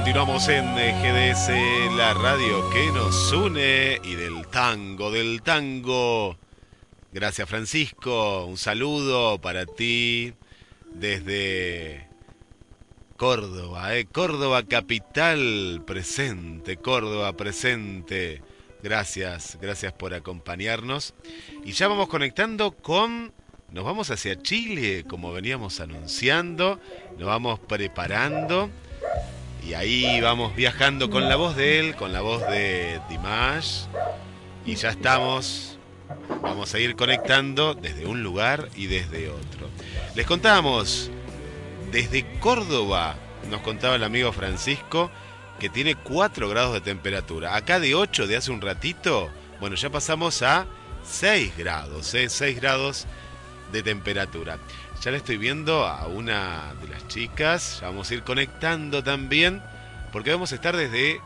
continuamos en eh, GDS, la radio que nos une y del tango, del tango. Gracias Francisco, un saludo para ti desde Córdoba, eh, Córdoba capital presente, Córdoba presente. Gracias, gracias por acompañarnos. Y ya vamos conectando con... Nos vamos hacia Chile, como veníamos anunciando, nos vamos preparando. Y ahí vamos viajando con la voz de él, con la voz de Dimash. Y ya estamos. Vamos a ir conectando desde un lugar y desde otro. Les contamos, desde Córdoba, nos contaba el amigo Francisco, que tiene 4 grados de temperatura. Acá de 8 de hace un ratito, bueno, ya pasamos a 6 grados, ¿eh? 6 grados de temperatura. Ya le estoy viendo a una de las chicas, ya vamos a ir conectando también, porque vamos a estar desde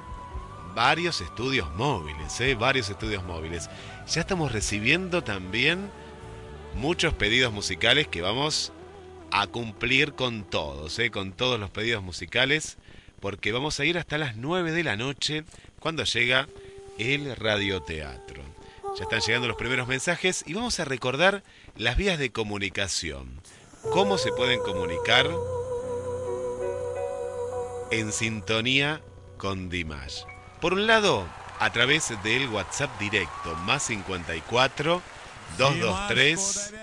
varios estudios móviles, ¿eh? varios estudios móviles. Ya estamos recibiendo también muchos pedidos musicales que vamos a cumplir con todos, ¿eh? con todos los pedidos musicales, porque vamos a ir hasta las 9 de la noche cuando llega el radioteatro. Ya están llegando los primeros mensajes y vamos a recordar las vías de comunicación. ¿Cómo se pueden comunicar en sintonía con Dimash? Por un lado, a través del WhatsApp directo, más 54 223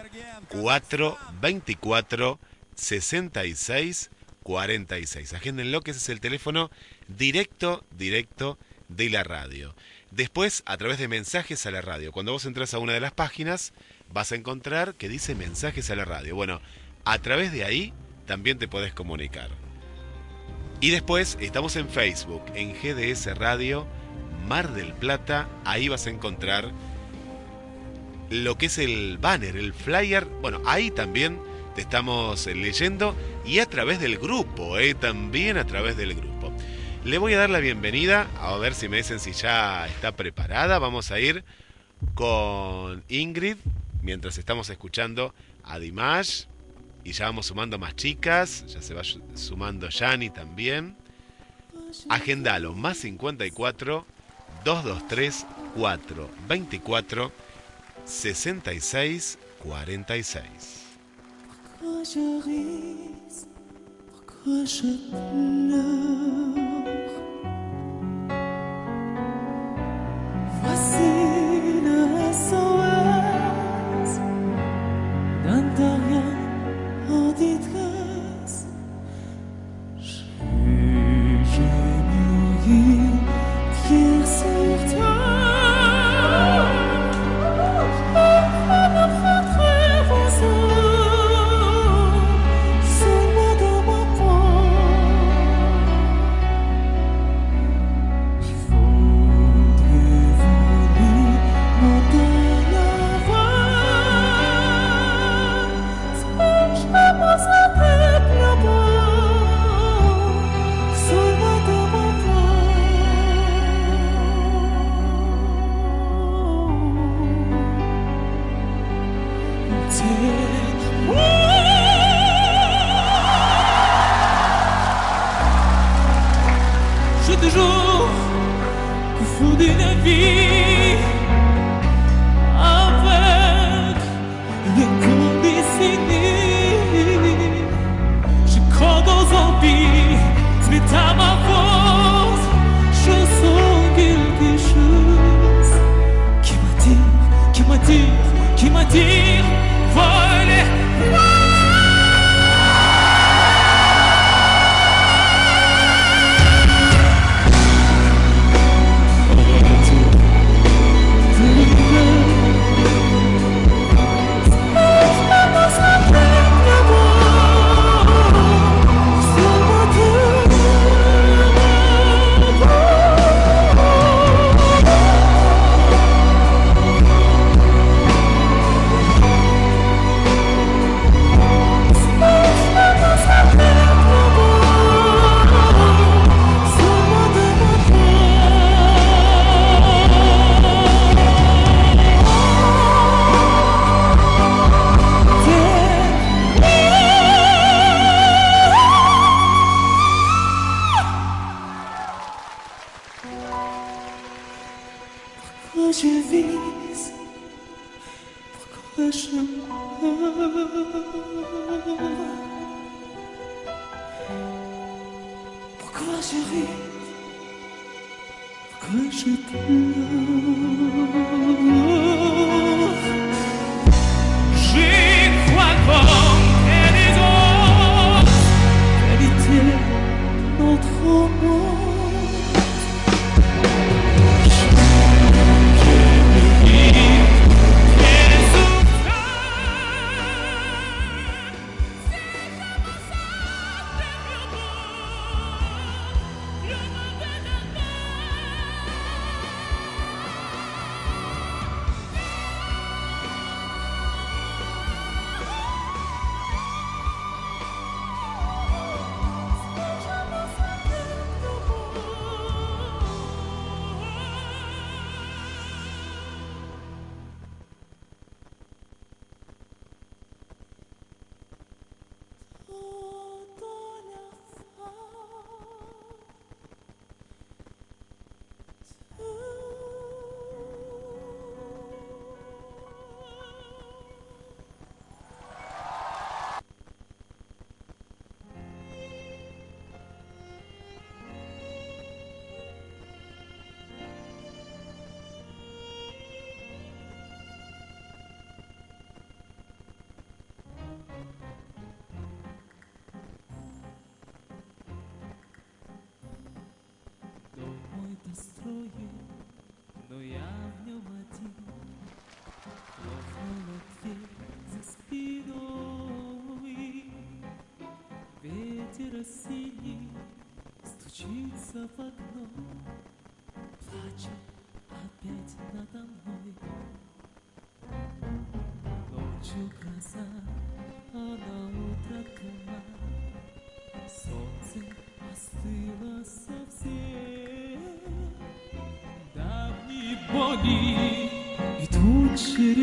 424 66 46. Agéndenlo que ese es el teléfono directo, directo de la radio. Después, a través de mensajes a la radio. Cuando vos entras a una de las páginas, vas a encontrar que dice mensajes a la radio. Bueno, a través de ahí también te podés comunicar. Y después estamos en Facebook, en GDS Radio Mar del Plata. Ahí vas a encontrar lo que es el banner, el flyer. Bueno, ahí también te estamos leyendo y a través del grupo, ¿eh? también a través del grupo. Le voy a dar la bienvenida, a ver si me dicen si ya está preparada. Vamos a ir con Ingrid, mientras estamos escuchando a Dimash. Y ya vamos sumando más chicas, ya se va sumando Yani también. Agendalo, más 54 223 4 24 66 46. Pourquoi je ris Pourquoi je pleure Voici le SOS dit kas J'ai jamais oublié Pierre sur toi m'attire, qui m'attire, voler?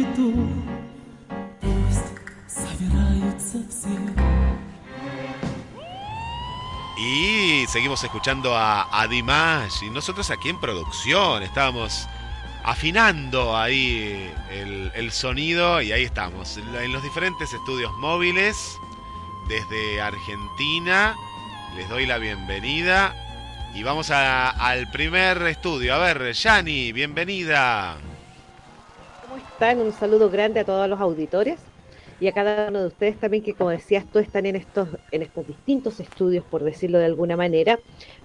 чередой. Пусть собираются все. Y seguimos escuchando a, a Dimash y nosotros aquí en producción estábamos afinando ahí el, el sonido y ahí estamos, en la- en los diferentes estudios móviles desde Argentina. Les doy la bienvenida y vamos a- al primer estudio. A ver, Yani, bienvenida. ¿Cómo están? Un saludo grande a todos los auditores y a cada uno de ustedes también que, como decías tú, están en estos, en estos distintos estudios, por decirlo de alguna manera.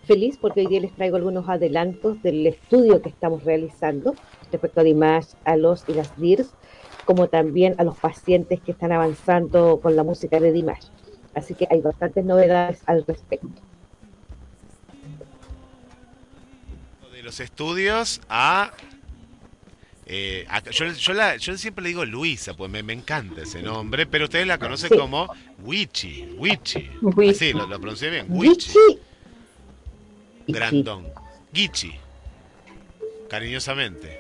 Feliz porque hoy día les traigo algunos adelantos del estudio que estamos realizando respecto a Dimash, a los y las DIRS, como también a los pacientes que están avanzando con la música de Dimash. Así que hay bastantes novedades al respecto. De los estudios a... eh, yo, yo la- yo siempre le digo Luisa, pues me, me encanta ese nombre, pero ustedes la conocen Sí. como Wichi, Wichi. Así, lo, lo pronuncié bien, Wichi. Grandón. Gichi. Cariñosamente.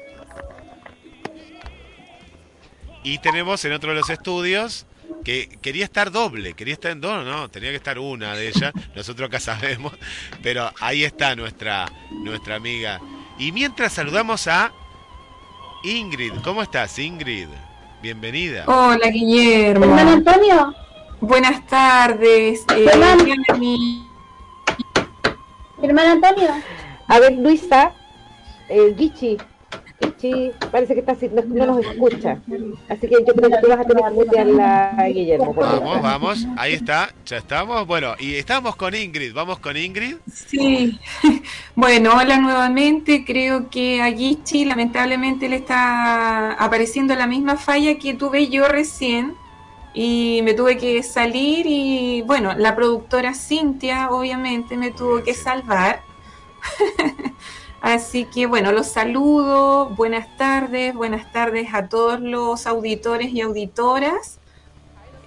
Y tenemos en otro de los estudios que quería estar doble, quería estar en dos, no, tenía que estar una de ellas, nosotros acá sabemos, pero ahí está nuestra, nuestra amiga. Y mientras saludamos a Ingrid, ¿cómo estás Ingrid? Bienvenida. Hola Guillermo. Hermano Antonio, Buenas tardes. Eh, Hermano. Hermano Antonio, A ver, Luisa, eh, Gichi, Guichi parece que está así, no, no nos escucha. Así que yo creo que tú vas a tener que mutearla, Guillermo. por Vamos, favor. vamos, ahí está, ya estamos. Bueno, y estamos con Ingrid, vamos con Ingrid. Sí, bueno, hola nuevamente. Creo que a Gichi lamentablemente le está apareciendo la misma falla que tuve yo recién y me tuve que salir y bueno, la productora Cintia obviamente me tuvo que salvar. Así que bueno, los saludo, buenas tardes, buenas tardes a todos los auditores y auditoras.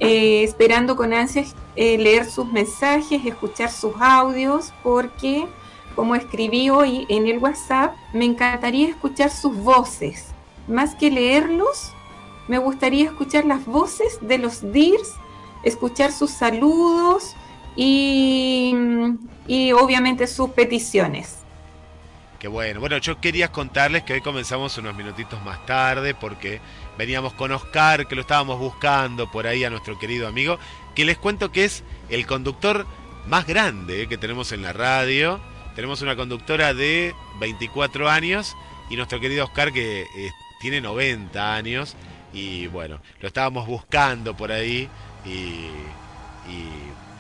Eh, esperando con ansias eh, leer sus mensajes, escuchar sus audios, porque como escribí hoy en el WhatsApp, me encantaría escuchar sus voces. Más que leerlos, me gustaría escuchar las voces de los DIRS, escuchar sus saludos y, y obviamente sus peticiones. Qué bueno. Bueno, yo quería contarles que hoy comenzamos unos minutitos más tarde porque veníamos con Oscar, que lo estábamos buscando por ahí a nuestro querido amigo, que les cuento que es el conductor más grande que tenemos en la radio. Tenemos una conductora de 24 años y nuestro querido Oscar que eh, tiene 90 años. Y bueno, lo estábamos buscando por ahí y, y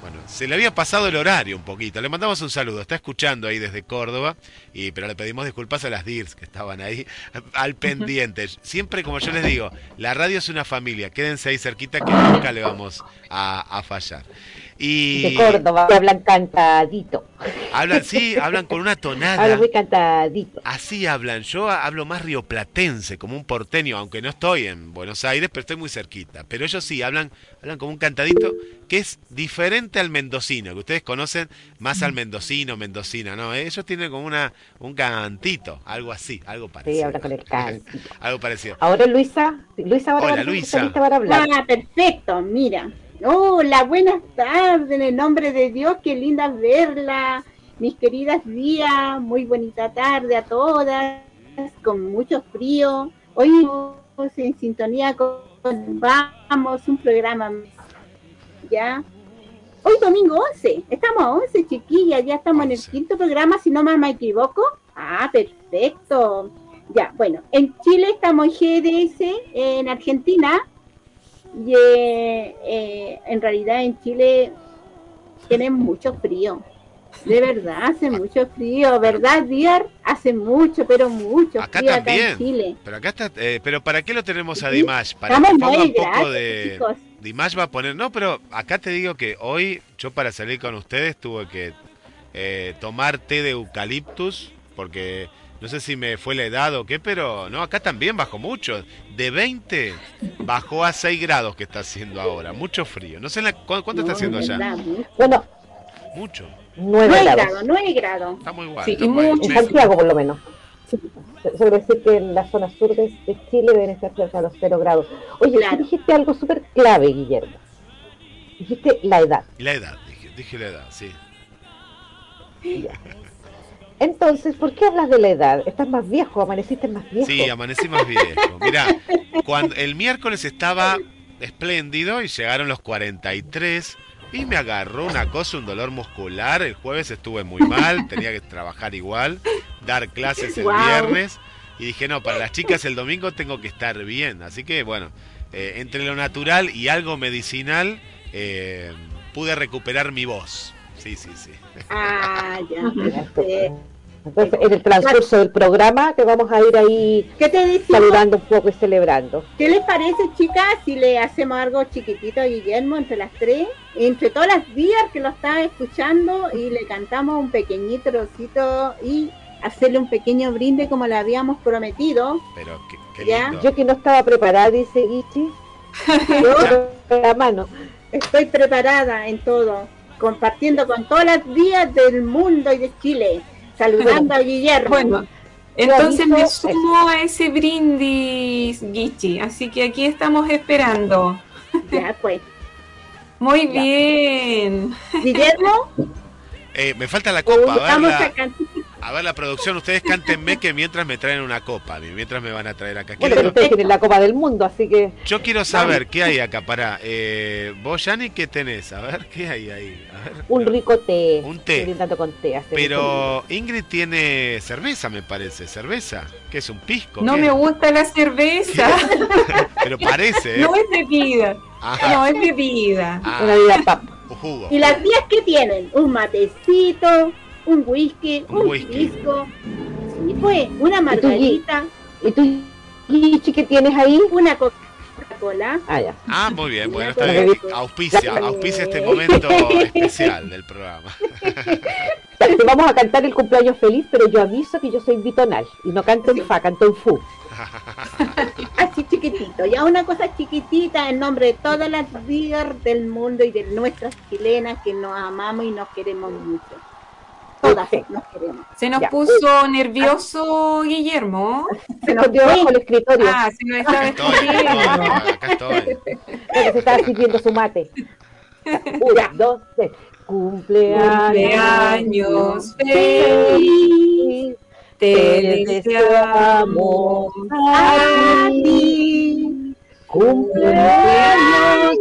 bueno, se le había pasado el horario un poquito. Le mandamos un saludo, está escuchando ahí desde Córdoba, y, pero le pedimos disculpas a las DIRS que estaban ahí al pendiente. Siempre, como yo les digo, la radio es una familia, quédense ahí cerquita que nunca le vamos a, a fallar. Y De Córdoba, hablan cantadito. hablan, sí, hablan con una tonada. Hablan muy cantadito. Así hablan, yo hablo más rioplatense, como un porteño, aunque no estoy en Buenos Aires, pero estoy muy cerquita. Pero ellos sí, hablan, hablan como un cantadito que es diferente al mendocino, que ustedes conocen más al mendocino, mendocina, ¿no? Ellos tienen como una un cantito, algo así, algo parecido. Sí, habla con el cantito. algo parecido. Ahora Luisa, Luisa ahora Hola, va a ser Luisa. para hablar. Ah, perfecto, mira. Hola, buenas tardes, en el nombre de Dios, qué linda verla. Mis queridas días, muy bonita tarde a todas, con mucho frío. Hoy en sintonía con Vamos, un programa más. ¿Ya? Hoy domingo 11, estamos a 11 chiquillas, ya estamos en el 11. quinto programa, si no mal me equivoco. Ah, perfecto. Ya, bueno, en Chile estamos en GDS, en Argentina, y eh, en realidad en Chile tenemos mucho frío. De verdad, hace mucho frío, ¿verdad, Diar? Hace mucho, pero mucho Acá frío acá también. en Chile. Pero acá está, eh, pero ¿para qué lo tenemos a Dimash? Para que Estamos ponga muy un poco de... chicos. Dimash va a poner, no, pero acá te digo que hoy yo para salir con ustedes tuve que eh, tomar té de eucaliptus porque no sé si me fue la edad o qué, pero no, acá también bajó mucho. De 20 bajó a 6 grados que está haciendo ahora, mucho frío. No sé la- ¿cu- cuánto está No, haciendo allá. verdad. Bueno, Mucho. 9 9 grados. grados, 9 grados. Está muy igual. Sí, está y muy- mucho. En Santiago, por lo menos. Sí, sobre decir que en la zona sur de, Chile deben estar cerca de los 0 grados. Oye, Claro. dijiste algo súper clave, Guillermo. Dijiste la edad. La edad, dije, dije la edad, sí. Entonces, ¿por qué hablas de la edad? ¿Estás más viejo? ¿Amaneciste más viejo? Sí, amanecí más viejo. Mirá, cuando el miércoles estaba espléndido y llegaron los 43 y me agarró una cosa, un dolor muscular. El jueves estuve muy mal, tenía que trabajar igual, dar clases el viernes y dije, no, para las chicas el domingo tengo que estar bien. Así que bueno, eh, entre lo natural y algo medicinal eh, pude recuperar mi voz. Sí, sí, sí. Ah, ya. Este, Entonces, en el transcurso del programa te vamos a ir ahí ¿Qué te saludando un poco y celebrando. ¿Qué les parece, chicas, si le hacemos algo chiquitito a Guillermo entre las tres? Entre todas las días que lo está escuchando y le cantamos un pequeñito trocito y hacerle un pequeño brinde como le habíamos prometido. Pero qué, qué Ya. lindo. Yo que no estaba preparada, dice Guichi, Yo la mano. estoy preparada en todo, compartiendo con todas las días del mundo y de Chile, saludando a Guillermo. Bueno, entonces me sumo a ese brindis, Gichi, así que aquí estamos esperando. Ya, pues. Muy Ya. bien. Guillermo, Eh, me falta la copa, a ver, vamos la- a cantar. A ver, la producción, ustedes cántenme que mientras me traen una copa, mientras me van a traer acá. Bueno, pero ustedes tienen la Copa del Mundo, así que yo quiero saber qué hay acá, pará. Eh, vos, Yani, ¿qué tenés? A ver, ¿qué hay ahí? A ver. un rico té. Un té. Con Pero Ingrid tiene cerveza, me parece. ¿Cerveza? ¿Qué es un pisco? No ¿Qué? me gusta la cerveza. Pero parece, ¿eh? No es bebida. Ajá. No es bebida. Ah, Una vida pap. un jugo. ¿Y las días que tienen? Un matecito, un whisky, Un un, whisky. pisco. Sí, pues, una margarita, ¿Y tú, Gichi, qué tienes ahí? una Coca-Cola. Ah, ya. Ah, muy bien. Bueno, está bien. Auspicia, auspicia este momento especial del programa. Vamos a cantar el cumpleaños feliz, pero yo aviso que yo soy bitonal y no canto en fa, canto en fu. Así chiquitito, ya una cosa chiquitita en nombre de todas las líderes del mundo y de nuestras chilenas que nos amamos y nos queremos mucho. Todas nos queremos. Se nos Ya. puso nervioso Guillermo. Se nos fue. bajo el escritorio, Ah, se nos estaba estoy. porque se estaba sirviendo su mate. Una, dos, tres. Cumpleaños. Cumpleaños feliz, te deseamos a ti. Cumpleaños,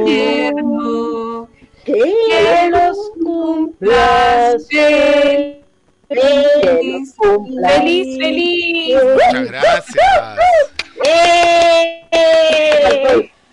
Guillermo. Que los cumplas Feliz, feliz. feliz, feliz. Muchas gracias. ¡Eh!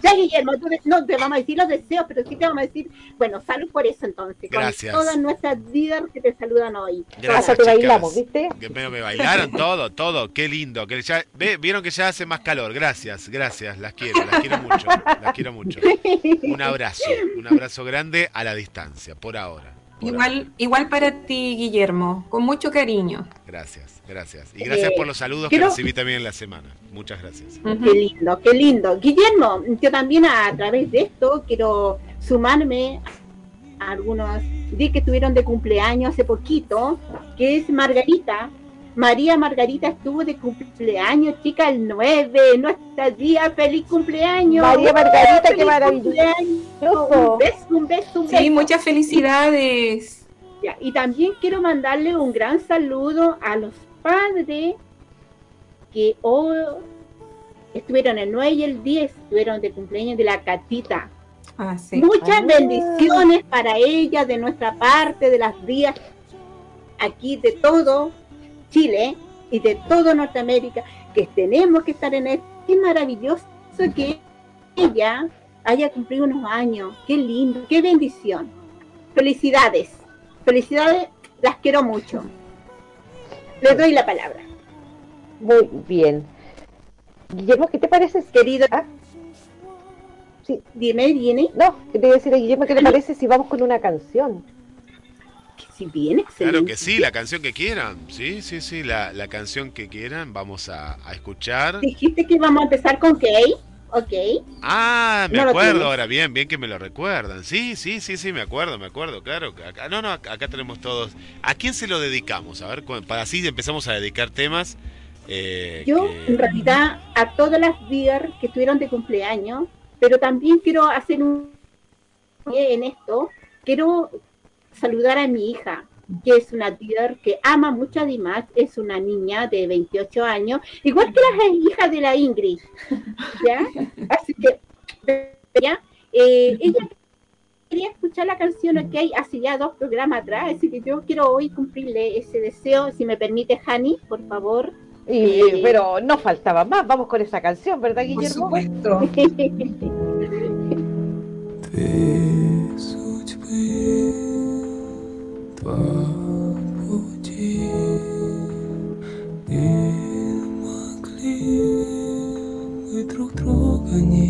Ya, Guillermo, no te vamos a decir los deseos, pero sí te vamos a decir, bueno, salud por eso entonces. con Gracias. todas nuestras líderes que te saludan hoy. Gracias, Hasta te bailamos, ¿viste? Que me, me bailaron todo, todo, qué lindo. Que ya, ve, vieron que ya hace más calor. Gracias, gracias, las quiero, las quiero mucho, las quiero mucho. Un abrazo, un abrazo grande a la distancia, por ahora. Igual, igual para ti, Guillermo, con mucho cariño. Gracias, gracias. Y gracias por los saludos quiero- que recibí también en la semana. Muchas gracias. Qué lindo, qué lindo. Guillermo, yo también a, a través de esto quiero sumarme a algunos días que estuvieron de cumpleaños hace poquito, que es Margarita. María Margarita estuvo de cumpleaños, chica, el 9, nuestra día, feliz cumpleaños. María Margarita, qué maravilloso. Un beso, un beso, un Sí, beso. muchas felicidades. Ya, Y también quiero mandarle un gran saludo a los padres que hoy estuvieron el 9 y el 10, estuvieron de cumpleaños de la Catita. Ah, sí. Muchas Ah. bendiciones para ella de nuestra parte, de las días aquí, de todo Chile y de todo Norteamérica, que tenemos que estar en esto. Es maravilloso que ella haya cumplido unos años. Qué lindo, qué bendición. Felicidades. Felicidades, las quiero mucho. Les doy la palabra. Muy bien. Guillermo, ¿qué te parece? Querido, Ah, sí, dime, viene. no, que te iba a decir a Guillermo, ¿qué te parece si vamos con una canción? Si viene, Claro que sí, la canción que quieran. Sí, sí, sí, la, la canción que quieran. Vamos a, a escuchar. Dijiste que vamos a empezar con Kay. Ok. Ah, me No acuerdo ahora, bien, bien que me lo recuerdan. Sí, sí, sí, sí, me acuerdo, me acuerdo, claro. que Acá, no, no, acá tenemos todos. ¿A quién se lo dedicamos? A ver, para así empezamos a dedicar temas. eh, Yo, que- en realidad, a todas las dear que estuvieron de cumpleaños, pero también quiero hacer un en esto, quiero saludar a mi hija, que es una tía que ama mucho a Dimash, es una niña de 28 años, igual que las hijas de la Ingrid, ¿ya? Así que, ¿ya? Eh, ella quería escuchar la canción OK hace ya dos programas atrás, así que yo quiero hoy cumplirle ese deseo, si me permite, Hani, por favor. Eh, eh, pero no faltaba más, vamos con esa canción, ¿verdad, Guillermo? Por supuesto. два пути Не могли мы друг друга не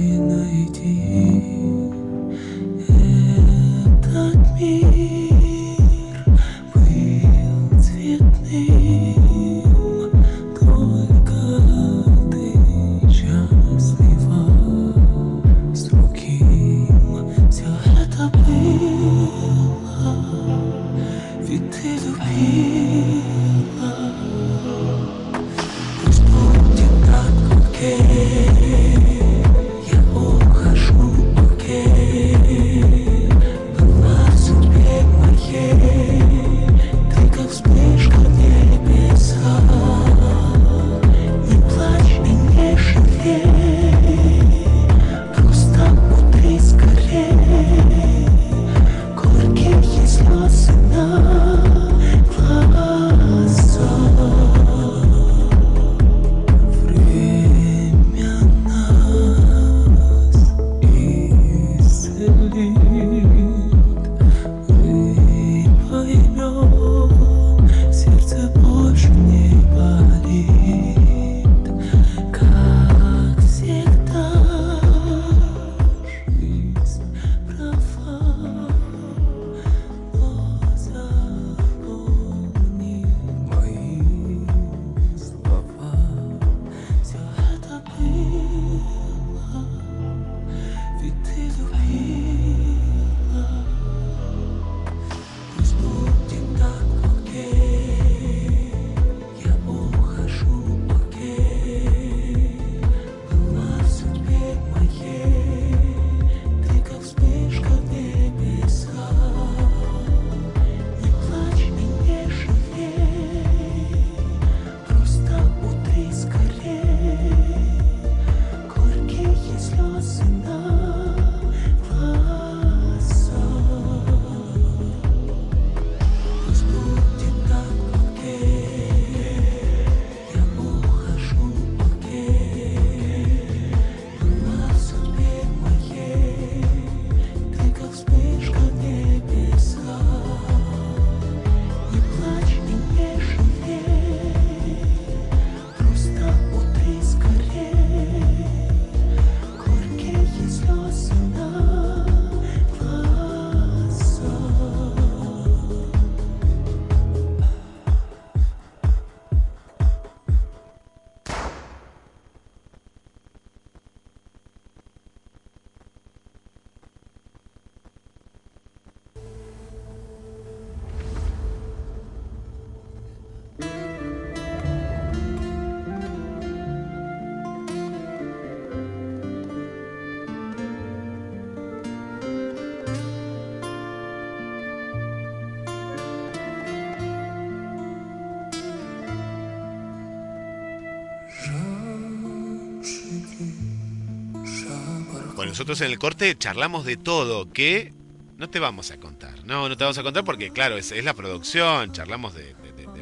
nosotros en el corte charlamos de todo, que no te vamos a contar. No, no te vamos a contar porque, claro, es, la producción, charlamos de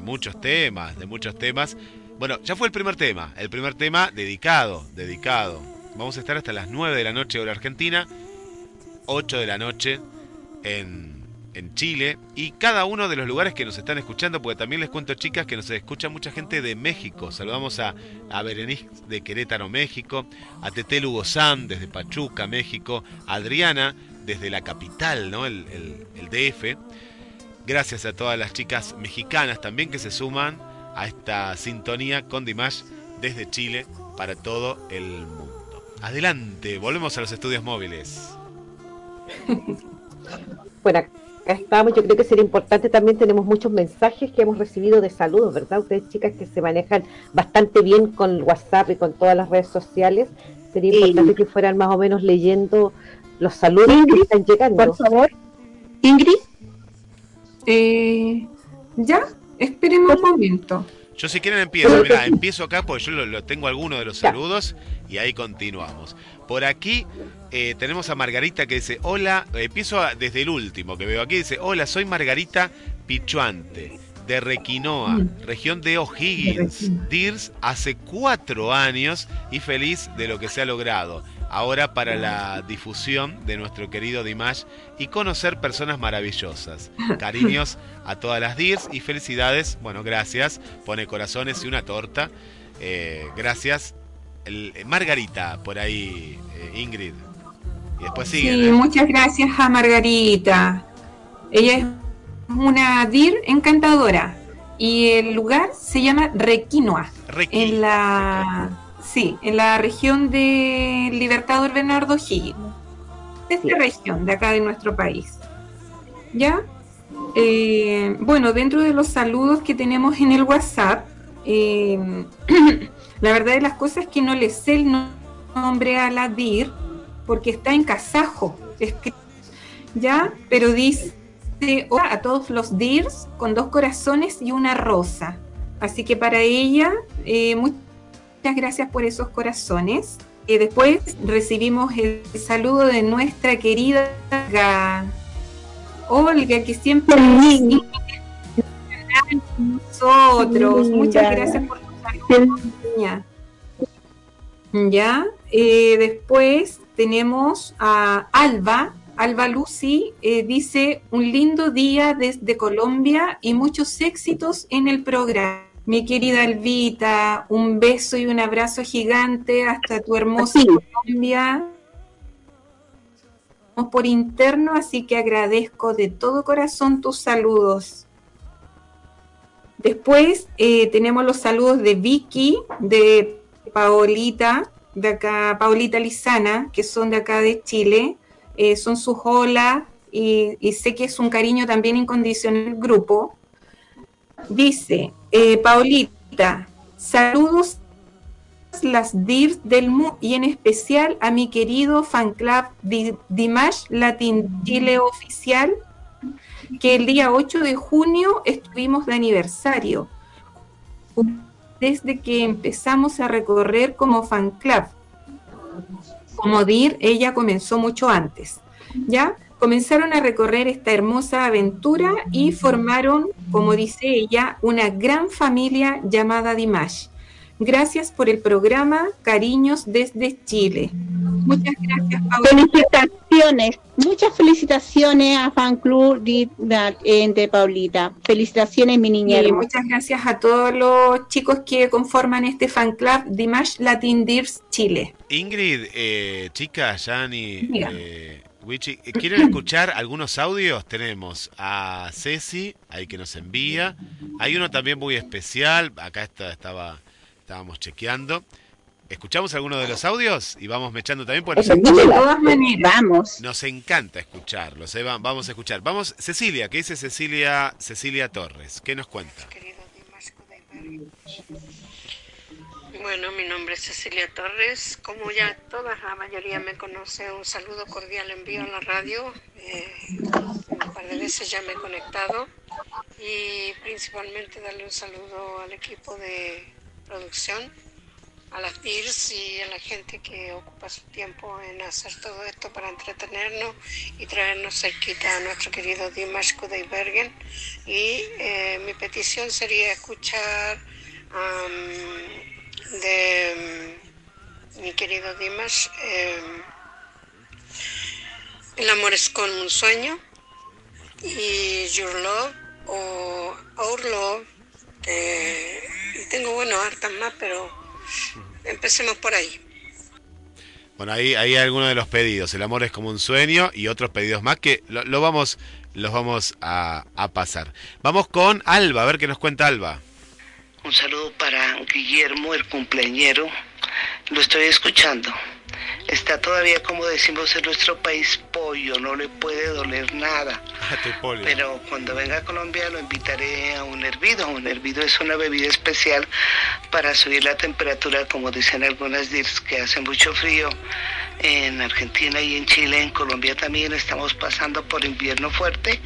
muchos temas, de muchos temas. Bueno, ya fue el primer tema, el primer tema dedicado, dedicado. Vamos a estar hasta las 9 de la noche hora argentina, 8 de la noche en, en Chile y cada uno de los lugares que nos están escuchando, porque también les cuento chicas que nos escucha mucha gente de México. Saludamos a, a Berenice de Querétaro, México, a Tetel Hugo San desde Pachuca, México, a Adriana desde la capital, ¿no? El, DF. Gracias a todas las chicas mexicanas también que se suman a esta sintonía con Dimash desde Chile para todo el mundo. Adelante, volvemos a los estudios móviles. Bueno, acá estamos. Yo creo que sería importante también. Tenemos muchos mensajes que hemos recibido de saludos, ¿verdad? Ustedes, chicas, que se manejan bastante bien con WhatsApp y con todas las redes sociales. Sería Sí. importante que fueran más o menos leyendo los saludos que Ingrid, están llegando. Por favor. Ingrid, Eh, ya, esperemos un momento. Yo si quieren empiezo, mira, empiezo acá porque yo lo, lo tengo algunos de los Ya. saludos y ahí continuamos. Por aquí eh, tenemos a Margarita que dice, hola, empiezo a- desde el último que veo aquí, dice, hola, soy Margarita Pichuante, de Requinoa, Mm. región de O'Higgins. DIRS, hace cuatro años y feliz de lo que se ha logrado. Ahora para la difusión de nuestro querido Dimash y conocer personas maravillosas. Cariños a todas las DIRS y felicidades. Bueno, gracias. Pone corazones y una torta. Eh, gracias. El- eh, Margarita, por ahí, eh, Ingrid. Y después sigue. Sí, muchas gracias a Margarita. Ella es una DIR encantadora y el lugar se llama Requinoa, Requi. en la sí, en la región de Libertador Bernardo Higgins. De esta Sí. región de acá de nuestro país. ¿Ya? Eh, bueno, dentro de los saludos que tenemos en el WhatsApp, eh, la verdad de las cosas es que no le sé el no- nombre a la DIR porque está en kazajo, ¿ya? Pero dice hola a todos los DIRs con dos corazones y una rosa. Así que para ella, eh, muchas gracias por esos corazones. Y después recibimos el saludo de nuestra querida Olga, Olga, que siempre con nosotros. Muchas gracias por tu saludo, niña. Ya, eh, después tenemos a Alba. Alba Lucy eh, dice un lindo día desde Colombia y muchos éxitos en el programa. Mi querida Alvita, un beso y un abrazo gigante hasta tu hermosa Sí. Colombia. Por interno, así que agradezco de todo corazón tus saludos. Después eh, tenemos los saludos de Vicky, de Paolita, de acá, Paolita Lizana, que son de acá de Chile. Eh, son sus hola y, sé que es un cariño también incondicional del grupo. Dice, eh, Paolita, saludos las DIR del MU y en especial a mi querido fan club Di- Dimash Latin Chile Oficial, que el día 8 de junio estuvimos de aniversario, desde que empezamos a recorrer como fan club. Como DIR, ella comenzó mucho antes, ¿ya? Comenzaron a recorrer esta hermosa aventura y formaron, como dice ella, una gran familia llamada Dimash. Gracias por el programa, cariños desde Chile. Muchas gracias, Paula. felicitaciones. Muchas felicitaciones a Fan Club de, de- de Paulita. Felicitaciones, mi niña. Y muchas gracias a todos los chicos que conforman este fan club Dimash Latin Dirs Chile. Ingrid, eh, chica, Yani, eh, Wichi, eh, ¿quieren escuchar algunos audios? Tenemos a Ceci, ahí que nos envía. Hay uno también muy especial, acá está, estaba, estábamos chequeando. ¿Escuchamos alguno de los audios? Y vamos mechando también, todas maneras, Vamos. nos encanta escucharlos. eh, va- Vamos a escuchar. Vamos, Cecilia, ¿qué dice Cecilia, Cecilia Torres? ¿Qué nos cuenta? Bueno, mi nombre es Cecilia Torres. Como ya toda la mayoría me conoce, un saludo cordial envío a la radio. Eh, un par de veces ya me he conectado y principalmente darle un saludo al equipo de producción, a las DIRS y a la gente que ocupa su tiempo en hacer todo esto para entretenernos y traernos cerquita a nuestro querido Dimash Kudaibergen. Y eh, mi petición sería escuchar de mi querido Dimash em, El amor es como un sueño y Your Love o Our Love. Tengo, bueno, hartas más, pero Empecemos por ahí. Bueno, ahí hay algunos de los pedidos. El amor es como un sueño y otros pedidos más que lo, vamos, los vamos a, a, pasar. Vamos con Alba, a ver qué nos cuenta Alba. Un saludo para Guillermo, el cumpleañero. Lo estoy escuchando. Está todavía, como decimos en nuestro país, pollo, no le puede doler nada. Pero cuando venga a Colombia lo invitaré a un hervido. Un hervido es una bebida especial para subir la temperatura, como dicen algunas DIRS, que hace mucho frío en Argentina y en Chile, en Colombia también estamos pasando por invierno fuerte.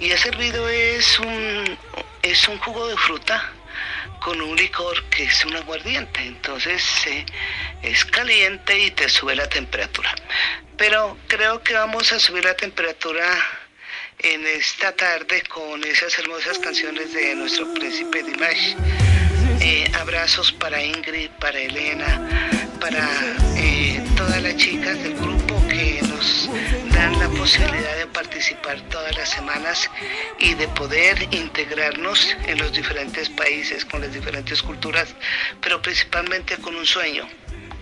Y ese hervido es un, es un jugo de fruta con un licor que es un aguardiente, entonces es caliente y te sube la temperatura. Pero creo que vamos a subir la temperatura en esta tarde con esas hermosas canciones de nuestro príncipe Dimash. Eh, abrazos para Ingrid, para Elena, para eh, todas las chicas del grupo que nos dan la posibilidad de participar todas las semanas y de poder integrarnos en los diferentes países, con las diferentes culturas, pero principalmente con un sueño,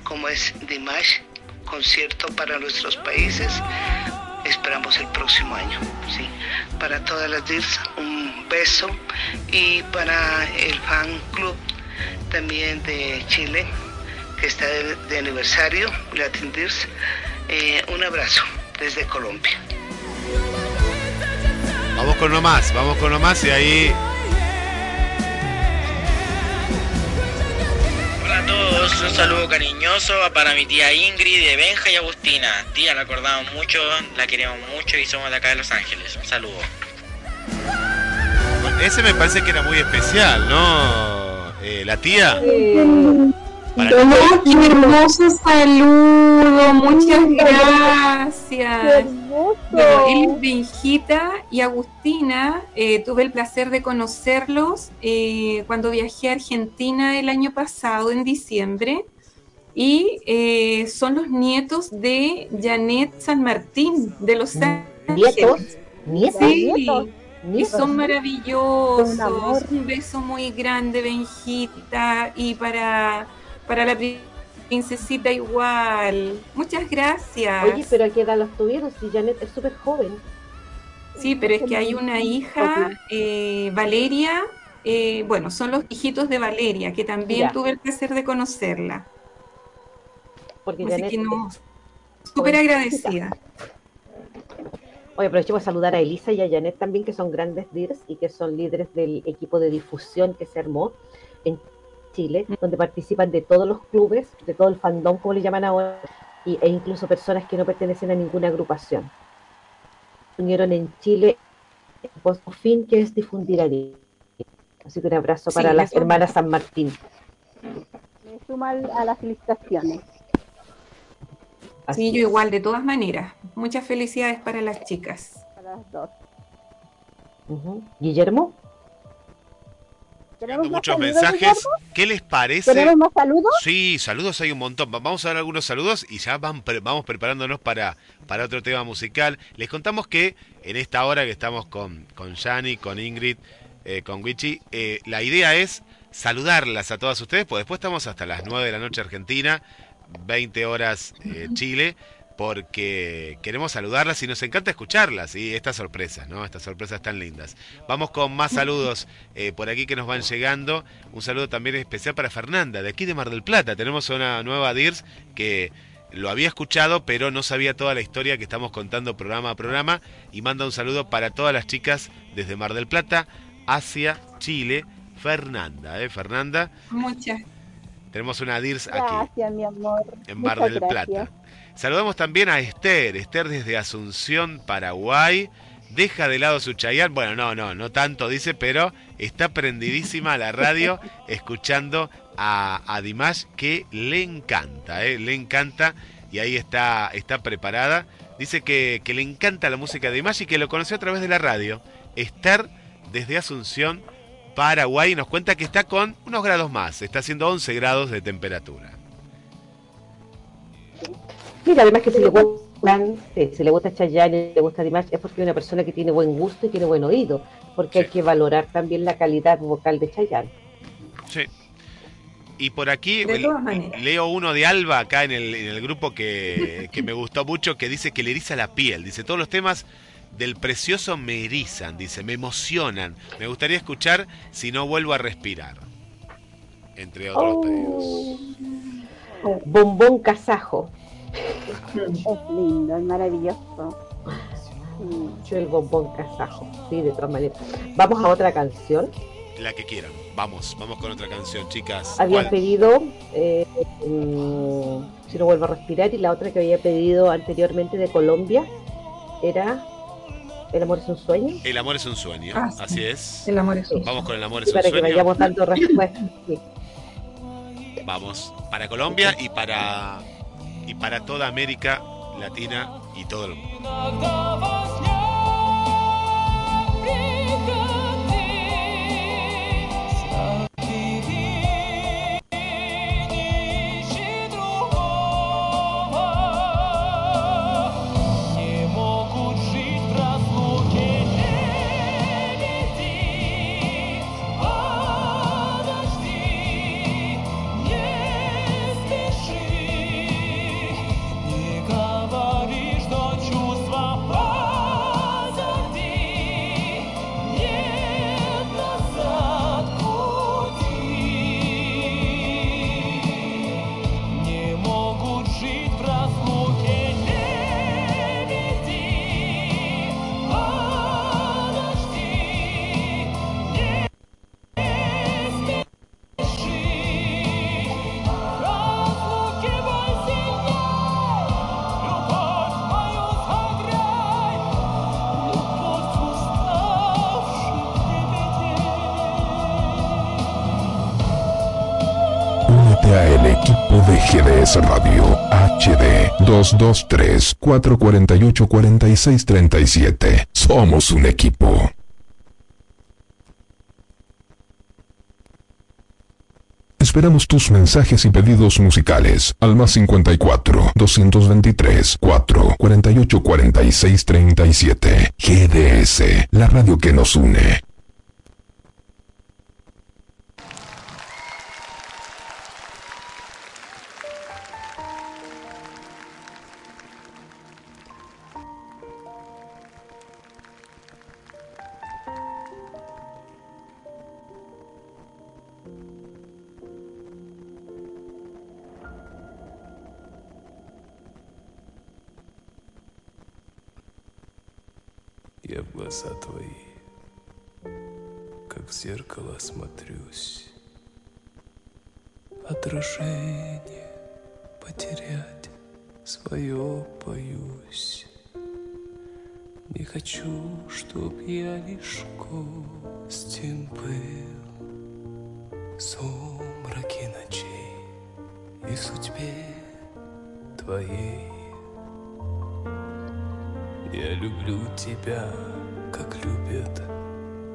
como es Dimash, concierto para nuestros países. Esperamos el próximo año. ¿sí? Para todas las DIRS, un beso y para el fan club también de Chile, que está de, aniversario, Latin DIRS, eh, un abrazo desde Colombia. Vamos con uno más, vamos con uno más y ahí. Hola a todos, un saludo cariñoso para mi tía Ingrid de Benja y Agustina. Tía, la acordamos mucho, la queremos mucho y somos de acá de Los Ángeles. Un saludo. Ese me parece que era muy especial, ¿no? Eh, la tía. ¡Qué hermoso saludo! Muchas gracias. Bueno, él es Benjita y Agustina. Eh, tuve el placer de conocerlos eh, cuando viajé a Argentina el año pasado, en diciembre. Y eh, son los nietos de Janet San Martín, de Los Ángeles. ¿Nietos? ¿Nietos? Sí. Y son maravillosos. Un beso muy grande, Benjita. Y para para la princesita igual. Muchas gracias. Oye, pero ¿a qué edad los tuvieron? Si Janet es súper joven. Sí, pero es que hay una hija, eh, Valeria, eh, bueno, son los hijitos de Valeria, que también tuve el placer de conocerla. Porque Así que no, súper agradecida. Oye, aprovechemos a saludar a Elisa y a Janet también, que son grandes líderes y que son líderes del equipo de difusión que se armó en Chile, donde participan de todos los clubes, de todo el fandom, como le llaman ahora, y, e incluso personas que no pertenecen a ninguna agrupación. Unieron en Chile por fin que es difundir a Así que un abrazo para las hermanas San Martín. Me suma a las felicitaciones. sí, yo igual, de todas maneras. Muchas felicidades para las chicas. Para las dos. Guillermo muchos mensajes. ¿Qué les parece? ¿Tenemos más saludos? Sí, saludos hay un montón. Vamos a dar algunos saludos y ya van, vamos preparándonos para, para otro tema musical. Les contamos que en esta hora que estamos con, con Yani, con Ingrid, eh, con Wichi, eh, la idea es saludarlas a todas ustedes, pues después estamos hasta las 9 de la noche Argentina, 20 horas eh, Chile porque queremos saludarlas y nos encanta escucharlas y estas sorpresas, ¿no? Estas sorpresas tan lindas. Vamos con más saludos eh, por aquí que nos van llegando. Un saludo también especial para Fernanda, de aquí de Mar del Plata. Tenemos una nueva DIRS que lo había escuchado, pero no sabía toda la historia que estamos contando programa a programa. Y manda un saludo para todas las chicas desde Mar del Plata hacia Chile. Fernanda, ¿eh? Fernanda. Muchas. Tenemos una DIRS aquí. Gracias, mi amor. En Mar del Plata. Saludamos también a Esther, Esther desde Asunción, Paraguay. Deja de lado su chayán. Bueno, no, no, no tanto dice, pero está prendidísima a la radio escuchando a, a Dimash que le encanta, ¿eh? le encanta y ahí está, está preparada. Dice que, que le encanta la música de Dimash y que lo conoció a través de la radio. Esther desde Asunción, Paraguay, nos cuenta que está con unos grados más, está haciendo 11 grados de temperatura. Mira, además que si le gusta, si le gusta Chayanne y le gusta Dimash, es porque es una persona que tiene buen gusto y tiene buen oído, porque hay que valorar también la calidad vocal de Chayanne. Sí. Y por aquí leo uno de Alba acá en el, en el grupo que, que me gustó mucho, que dice que le eriza la piel. Dice, todos los temas del precioso me erizan, dice, me emocionan. Me gustaría escuchar si no vuelvo a respirar. Entre otros pedidos. Oh. Bombón kazajo, Es lindo, es maravilloso. Sí. el bombón kazajo, sí, de todas maneras. Vamos a otra canción. La que quieran. Vamos, vamos con otra canción, chicas. Había ¿Cuál? pedido eh, mm, Si no vuelvo a respirar y la otra que había pedido anteriormente de Colombia era El amor es un sueño. El amor es un sueño, Ah, sí. así es. El amor es un Vamos con el amor es Y un para que sueño. vayamos dando respuestas. sí. Vamos, para Colombia y para y para toda América Latina y todo el mundo. 223-448-4637. Somos un equipo. Esperamos tus mensajes y pedidos musicales al más 54 223 4 48 46 37. GDS, la radio que nos une. Я в глаза твои, как в зеркало смотрюсь. Отражение потерять свое боюсь. Не хочу, чтоб я лишь гостем был в сумраке ночей и судьбе твоей. Я люблю тебя, как любят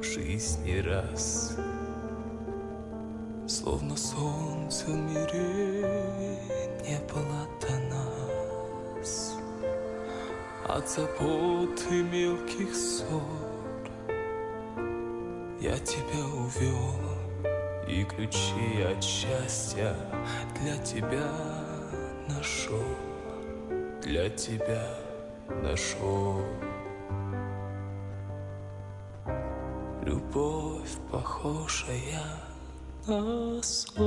жизни раз. Словно солнце в мире не было до нас. От забот и мелких ссор Я тебя увел И ключи от счастья для тебя нашел Для тебя нашел Любовь похожая на сон.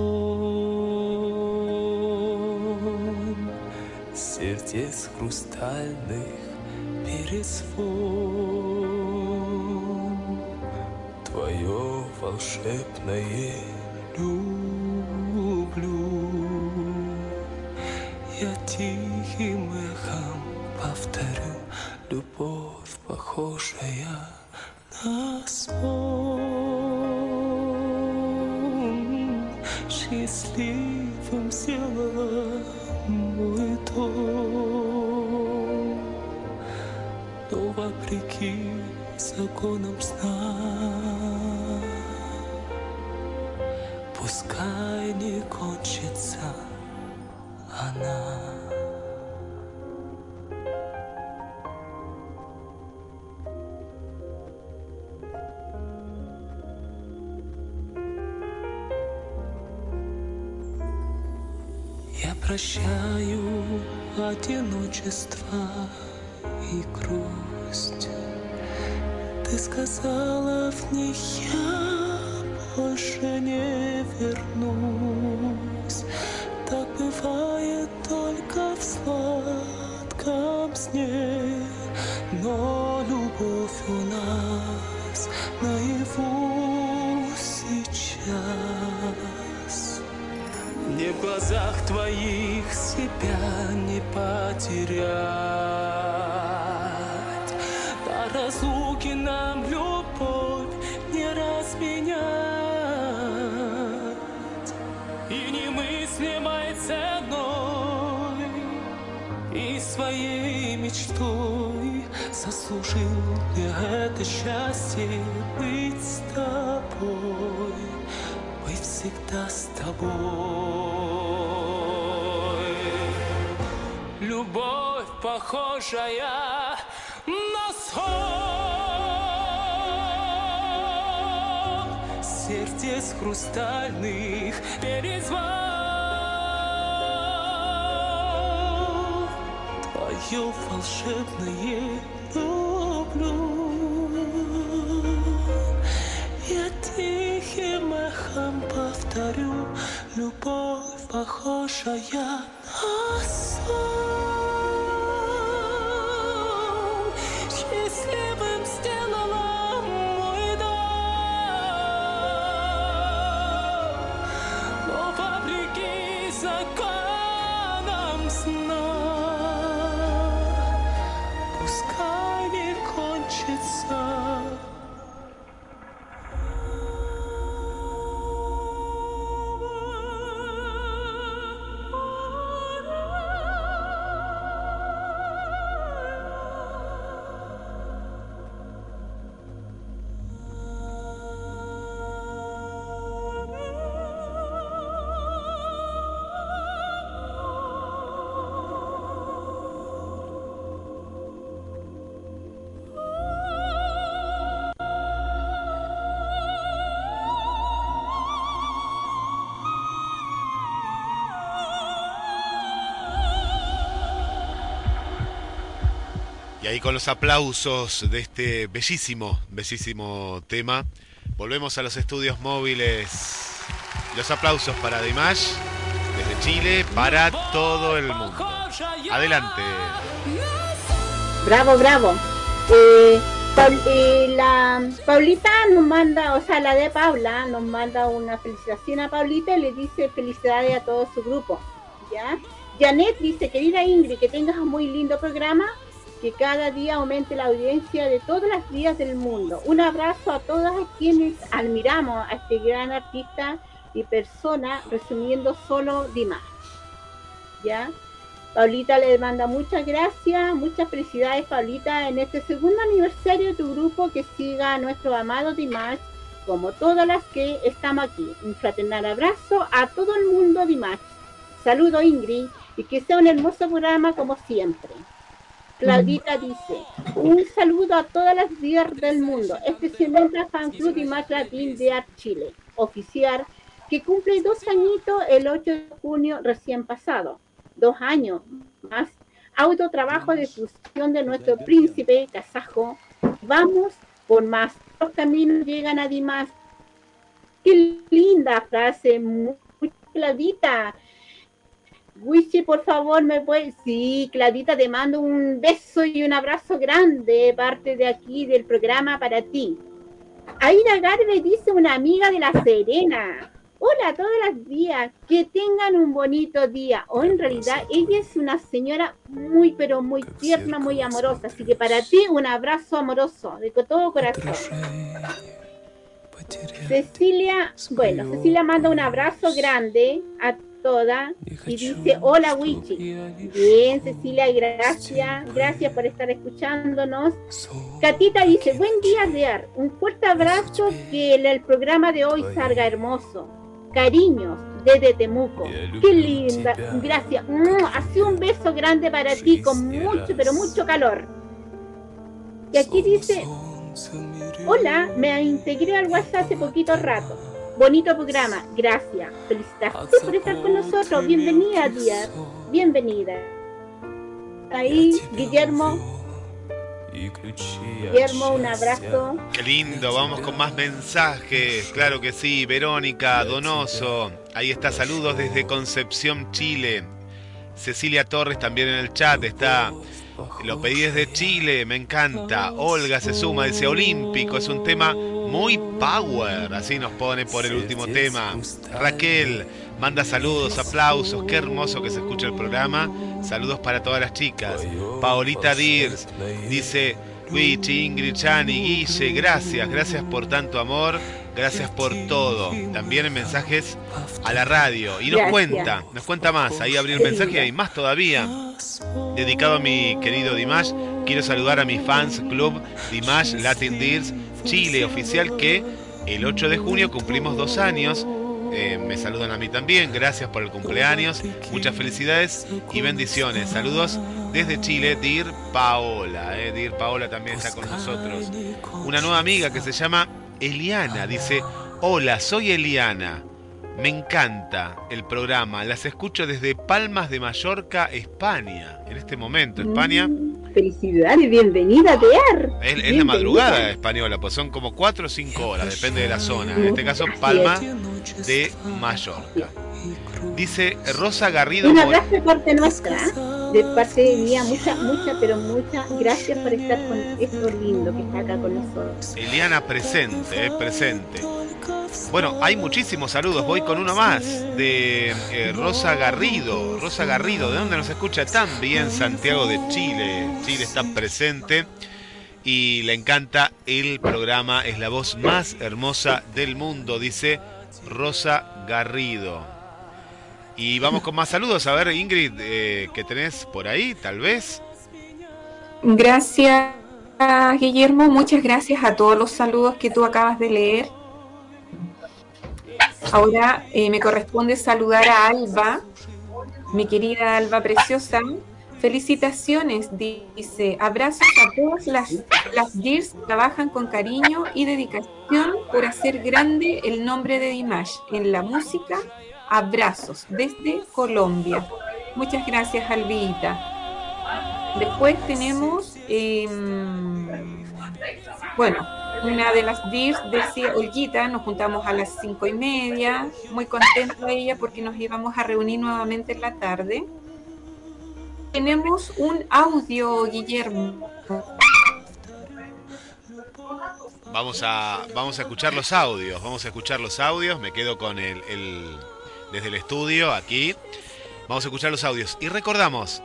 Сердец хрустальных перезвон. Твое волшебное люблю. Я тихим эхом повторю Любовь похожая на сон счастливым сделала мой дом. Но вопреки законам сна прощаю одиночество и грусть. Ты сказала в них я больше не вернусь. Так бывает только в сладком сне, но любовь у нас наяву сейчас. Не в глазах твоих себя не потерять. До разлуки нам любовь не разменять. И немыслимой ценой и своей мечтой заслужил я это счастье быть с тобой всегда с тобой. Любовь, похожая на сон, сердец хрустальных перезвон. Твое волшебное люблю. Эхом повторю, любовь похожая на сон. Ahí con los aplausos de este bellísimo, bellísimo tema, volvemos a los estudios móviles. Los aplausos para Dimash desde Chile para todo el mundo. Adelante. Bravo, bravo. Eh, eh, la Paulita nos manda, o sea, la de Paula nos manda una felicitación a Paulita y le dice felicidades a todo su grupo. ¿ya? Janet dice, querida Ingrid, que tengas un muy lindo programa, que cada día aumente la audiencia de todas las días del mundo. Un abrazo a todas quienes admiramos a este gran artista y persona, resumiendo solo Dimas. ¿Ya? Paulita le manda muchas gracias, muchas felicidades Paulita en este segundo aniversario de tu grupo que siga a nuestro amado Dimash como todas las que estamos aquí. Un fraternal abrazo a todo el mundo Dimash. Saludo Ingrid y que sea un hermoso programa como siempre. Claudita dice, un saludo a todas las días del mundo, especialmente a Fan Club Dimash Latin de Art Chile, oficial, que cumple dos añitos el 8 de junio recién pasado dos años más autotrabajo de fusión de nuestro príncipe kazajo. Vamos por más. Los caminos llegan a Dimas. Qué linda frase, muy clarita. Wichi, por favor, me puede. Sí, Cladita, te mando un beso y un abrazo grande de parte de aquí del programa para ti. Aira Garbe dice una amiga de La Serena. Hola, todos los días. Que tengan un bonito día. O en realidad, ella es una señora muy, pero muy tierna, muy amorosa. Así que para ti, un abrazo amoroso, de todo corazón. Cecilia, bueno, Cecilia manda un abrazo grande a toda y dice, hola Wichi. Bien, Cecilia, gracias, gracias por estar escuchándonos. Catita dice, buen día, Dear. Un fuerte abrazo, que el, el programa de hoy salga hermoso. Cariños, desde Temuco. Qué linda, gracias. Mm, Así un beso grande para ti, con mucho, pero mucho calor. Y aquí dice, hola, me integré al WhatsApp hace poquito rato. Bonito programa, gracias. Felicitaciones por estar con nosotros. Bienvenida, tía. Bienvenida. Ahí, Guillermo. Guillermo, un abrazo. Qué lindo, vamos con más mensajes. Claro que sí, Verónica Donoso. Ahí está, saludos desde Concepción, Chile. Cecilia Torres también en el chat está. Lo pedí desde Chile, me encanta. Olga se suma, dice Olímpico, es un tema muy power. Así nos pone por el último tema. Raquel manda saludos, aplausos, qué hermoso que se escucha el programa. Saludos para todas las chicas. Paolita Dirs dice, Wichi, Ingrid, Chani, Guille, gracias, gracias por tanto amor, gracias por todo. También en mensajes a la radio. Y nos Gracias. cuenta, nos cuenta más. Ahí abrí el mensaje y hay más todavía. Dedicado a mi querido Dimash, quiero saludar a mi fans club Dimash Latin Deals Chile oficial que el 8 de junio cumplimos dos años. Eh, me saludan a mí también, gracias por el cumpleaños, muchas felicidades y bendiciones. Saludos desde Chile, Dir Paola. eh, Dir Paola también está con nosotros. Una nueva amiga que se llama Eliana dice, hola, soy Eliana. Me encanta el programa, las escucho desde Palmas de Mallorca, España. En este momento, España Felicidades, bienvenida, Dear. es, es la madrugada española, pues son como 4 o 5 horas, depende de la zona. En este caso, Palma de Mallorca. Dice Rosa Garrido. Un abrazo de parte nuestra, de parte mía, muchas, muchas, pero muchas gracias por estar con esto lindo que está acá con nosotros. Eliana presente, eh, presente. Bueno, hay muchísimos saludos. Voy con uno más de eh, Rosa Garrido. Rosa Garrido, ¿de dónde nos escucha tan bien? Santiago de Chile. Chile está presente y le encanta el programa. Es la voz más hermosa del mundo, dice Rosa Garrido. Y vamos con más saludos. A ver, Ingrid, eh, ¿qué tenés por ahí? Tal vez. Gracias, Guillermo. Muchas gracias a todos los saludos que tú acabas de leer. Ahora eh, me corresponde saludar a Alba, mi querida Alba preciosa. Felicitaciones, dice. Abrazos a todas las, las que trabajan con cariño y dedicación por hacer grande el nombre de Dimash en la música. Abrazos desde Colombia. Muchas gracias, Albita. Después tenemos, em, bueno, una de las DIRs decía, Olguita, nos juntamos a las cinco y media, muy contenta ella porque nos íbamos a reunir nuevamente en la tarde. Tenemos un audio, Guillermo. Vamos a, vamos a escuchar los audios, vamos a escuchar los audios, me quedo con el, el- desde el estudio aquí, vamos a escuchar los audios. Y recordamos,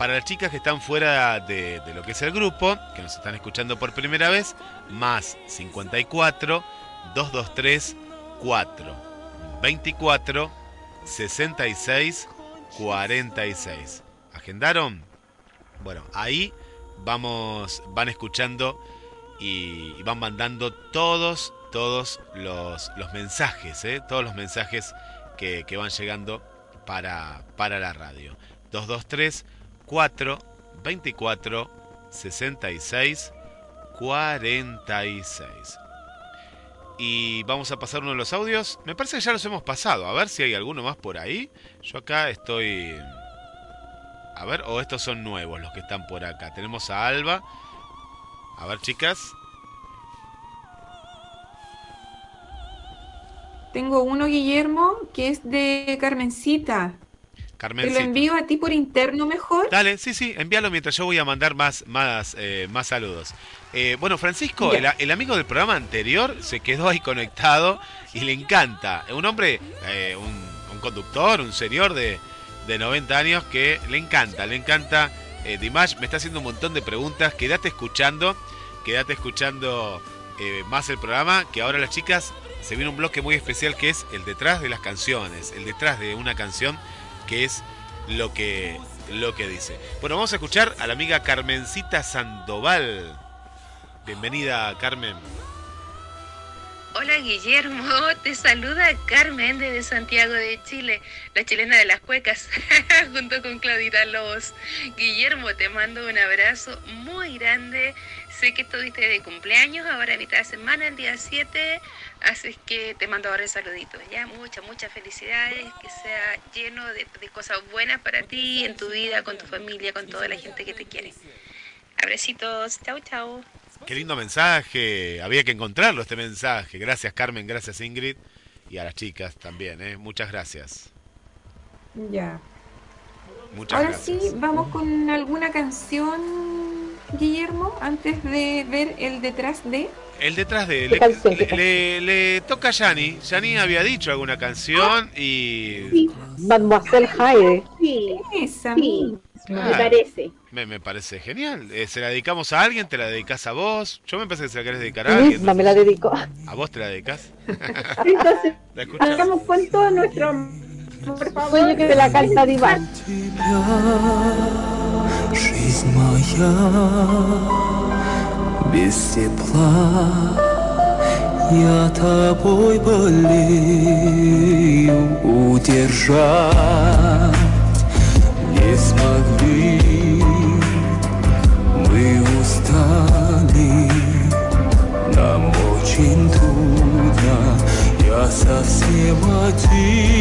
para las chicas que están fuera de, lo que es el grupo, que nos están escuchando por primera vez, más 54 223 4 24 66 46. ¿Agendaron? Bueno, ahí vamos, van escuchando y, van mandando todos, todos los, los mensajes, ¿eh? todos los mensajes que, que van llegando para, para la radio. 223 4 24 66 46. Y vamos a pasar uno de los audios. Me parece que ya los hemos pasado. A ver si hay alguno más por ahí. Yo acá estoy... A ver, o estos son nuevos los que están por acá. Tenemos a Alba. A ver, chicas. Tengo uno, Guillermo, que es de Carmencita. Te lo envío a ti por interno mejor. Dale, sí, sí, envíalo mientras yo voy a mandar más, más, eh, más saludos. Eh, bueno, Francisco, el, amigo del programa anterior se quedó ahí conectado y le encanta. Un hombre, eh, un, un conductor, un señor de, de 90 años que le encanta, le encanta. Dimash me está haciendo un montón de preguntas. Quédate escuchando, quédate escuchando más el programa, que ahora las chicas se viene un bloque muy especial que es el detrás de las canciones, el detrás de una canción que es lo que, lo que dice. Bueno, vamos a escuchar a la amiga Carmencita Sandoval. Bienvenida, Carmen. Hola Guillermo, te saluda Carmen desde Santiago de Chile, la chilena de las cuecas, junto con Claudita Lobos. Guillermo, te mando un abrazo muy grande. Sé que estuviste de cumpleaños ahora a mitad de semana, el día 7, así que te mando ahora saluditos. Ya, muchas, muchas felicidades, que sea lleno de, de cosas buenas para ti, en tu vida, con tu familia, con toda la gente que te quiere. Abracitos, chau, chau. Qué lindo mensaje. Había que encontrarlo este mensaje. Gracias Carmen, gracias Ingrid y a las chicas también. ¿eh? Muchas gracias. Ya. Muchas Ahora gracias. sí, vamos con alguna canción, Guillermo, antes de ver el detrás de. El detrás de... ¿Qué Le, canción, qué le- le- le toca a Yani. Yani había dicho alguna canción y... Sí, Mademoiselle Haide. sí, Esa sí, misma. me parece. Me, me parece genial. Eh, ¿Se la dedicamos a alguien? ¿Te la dedicas a vos? Yo me parece que se la querés dedicar a alguien. misma me la dedico. ¿A vos te la dedicas? Entonces, ¿La escuchás? hagamos con todo nuestro por favor. Sueño que la canta Divan. Жизнь моя без тепла Я тобой болею удержать Не смогли Мы устали Нам очень трудно Я совсем один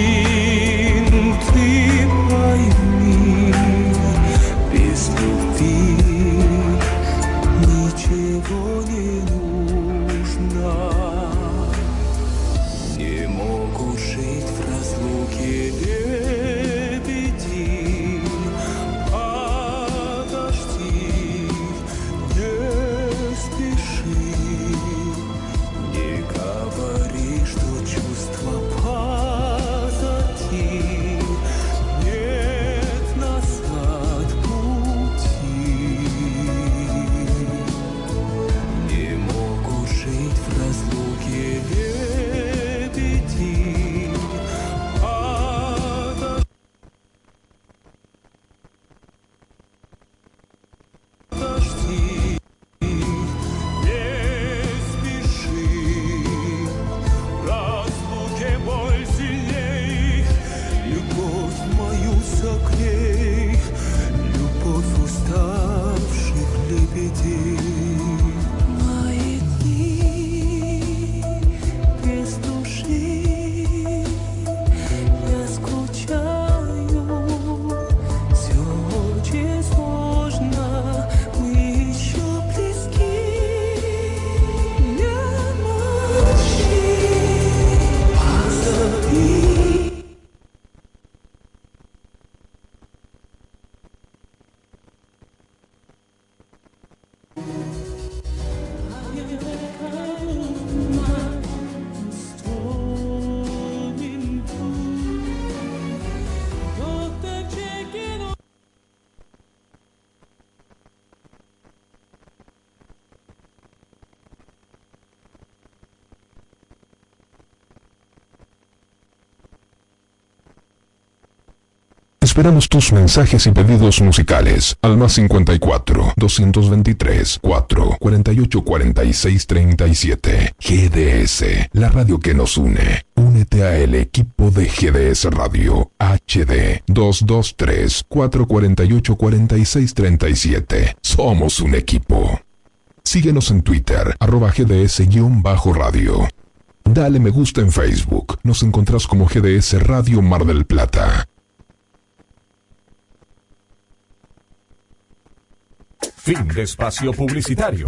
Esperamos tus mensajes y pedidos musicales al más 54 223 4 48 46 37. GDS, la radio que nos une. Únete a el equipo de GDS Radio HD 223 448 46 37. Somos un equipo. Síguenos en Twitter, arroba GDS-radio. Dale me gusta en Facebook. Nos encontrás como GDS Radio Mar del Plata. Fin de espacio publicitario.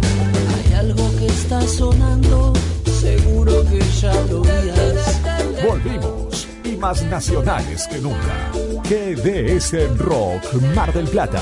Hay algo que está sonando, seguro que ya lo oías. Volvimos y más nacionales que nunca. GDS Rock Mar del Plata.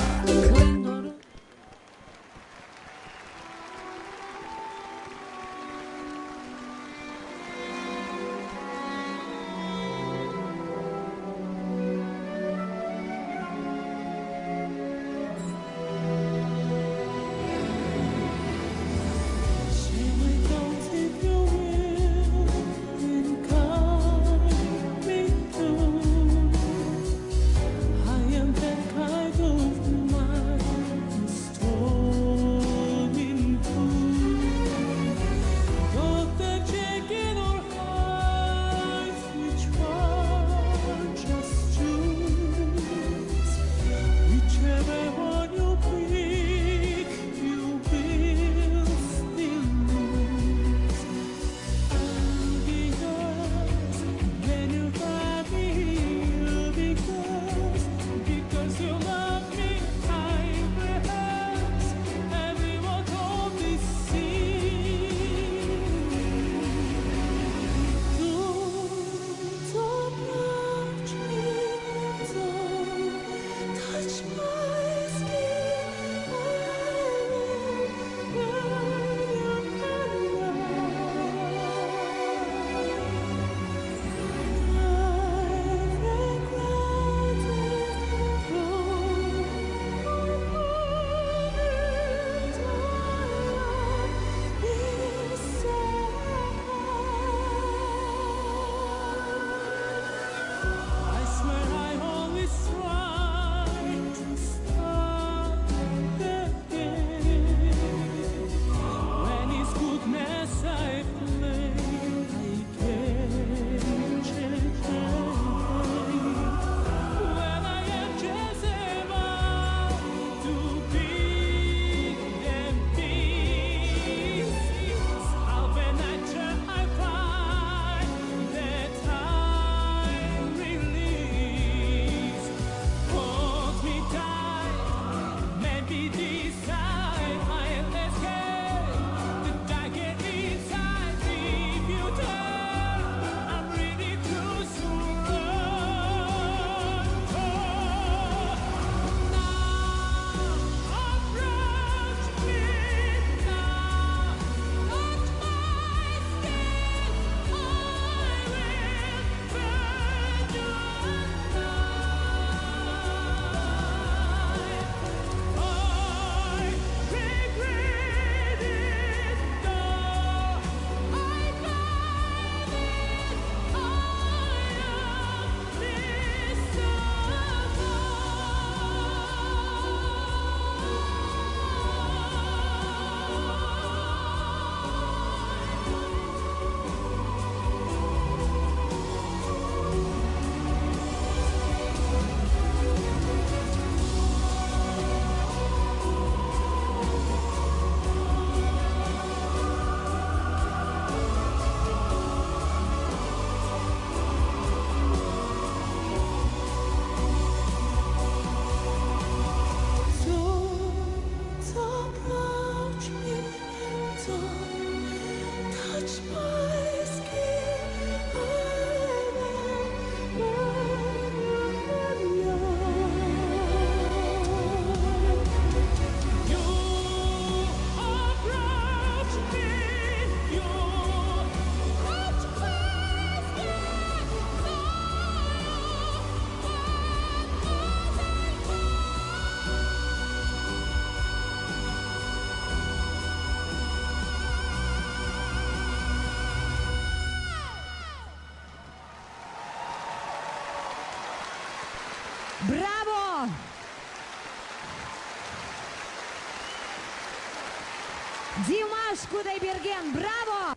Kudaibergen, bravo.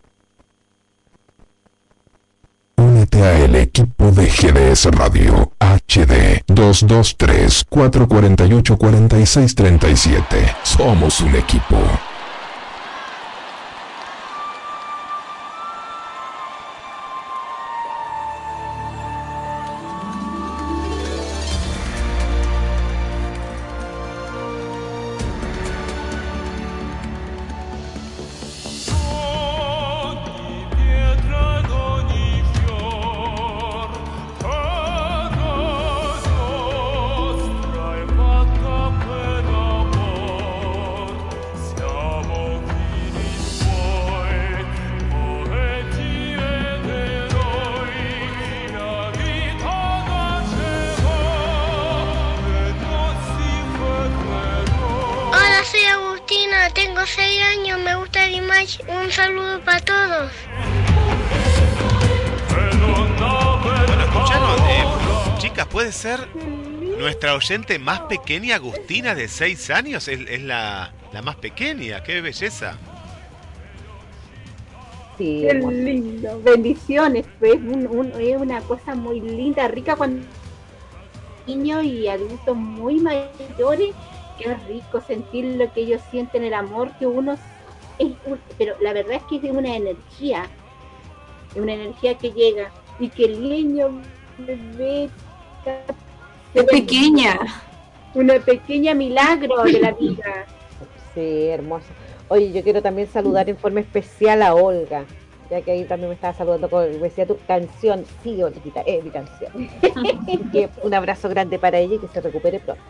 Únete a el equipo de GDS Radio HD 223 448 4637. Somos un equipo. Oyente más pequeña, Agustina, de 6 años. Es, es la, la más pequeña, qué belleza. Sí, Qué hermoso. lindo. Bendiciones, pues un- un- es una cosa muy linda, rica cuando niños y adultos muy mayores. Qué rico sentir lo que ellos sienten, el amor que uno es, un- pero la verdad es que es una energía, es una energía que llega y que el niño bebé Es pequeña. una pequeña milagro de la vida. Sí, hermoso. Oye, yo quiero también saludar en forma especial a Olga, ya que ahí también me estaba saludando con, me decía tu canción, sí, Olguita, es mi canción. que un abrazo grande para ella y que se recupere pronto.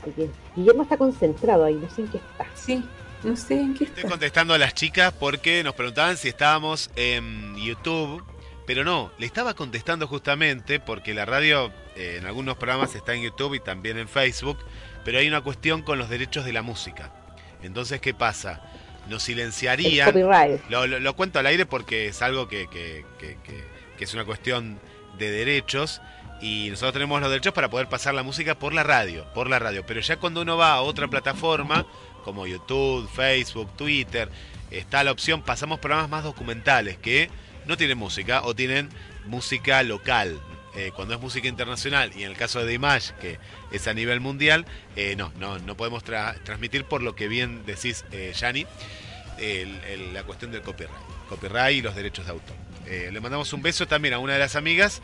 Así que Guillermo está concentrado ahí, no sé en qué está. Sí, no sé en qué Estoy contestando a las chicas porque nos preguntaban si estábamos en YouTube, pero no, le estaba contestando justamente porque la radio eh, en algunos programas está en YouTube y también en Facebook, pero hay una cuestión con los derechos de la música. Entonces, ¿qué pasa? Nos silenciarían. Lo, lo- lo cuento al aire porque es algo que- que- que es una cuestión de derechos y nosotros tenemos los derechos para poder pasar la música por la radio, por la radio. Pero ya cuando uno va a otra plataforma, como YouTube, Facebook, Twitter, está la opción, pasamos programas más documentales que no tienen música o tienen música local. Eh, cuando es música internacional y en el caso de Dimash, que es a nivel mundial, eh, no, no, no podemos tra- transmitir por lo que bien decís, eh, Yani, la cuestión del copyright. Copyright y los derechos de autor. Le mandamos un beso también a una de las amigas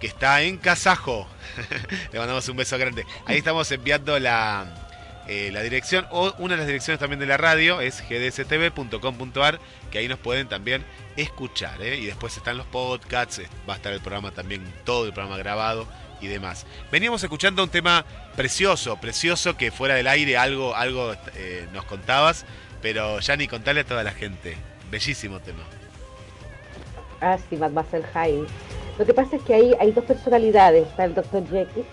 que está en Kazajo. le mandamos un beso grande. Ahí estamos enviando la, eh, la dirección o una de las direcciones también de la radio es gdstv.com.ar que ahí nos pueden también escuchar ¿eh? y después están los podcasts va a estar el programa también todo el programa grabado y demás veníamos escuchando un tema precioso precioso que fuera del aire algo algo eh, nos contabas pero ya ni contarle a toda la gente bellísimo tema Ah, sí, Mademoiselle Hyde. Lo que pasa es que ahí hay dos personalidades, está el Dr. Jekyll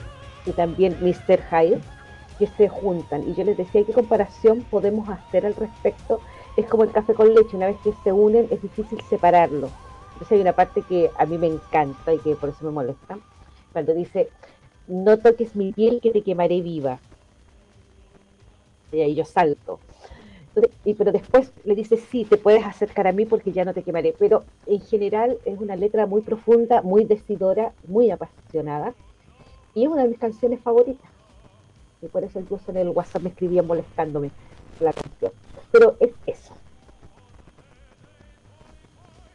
y también Mr. Hyde, se juntan. Y yo les decía, ¿qué comparación podemos hacer al respecto? Es como el café con leche, una vez que se unen es difícil separarlo. Entonces hay una parte que a mí me encanta y que por eso me molesta, cuando dice, no toques mi piel que te quemaré viva. Y ahí yo salto. Y, pero después le dice, sí, te puedes acercar a mí porque ya no te quemaré. Pero en general es una letra muy profunda, muy decidora, muy apasionada. Y es una de mis canciones favoritas. Y por eso incluso en el WhatsApp me escribían molestándome la canción. Pero es eso.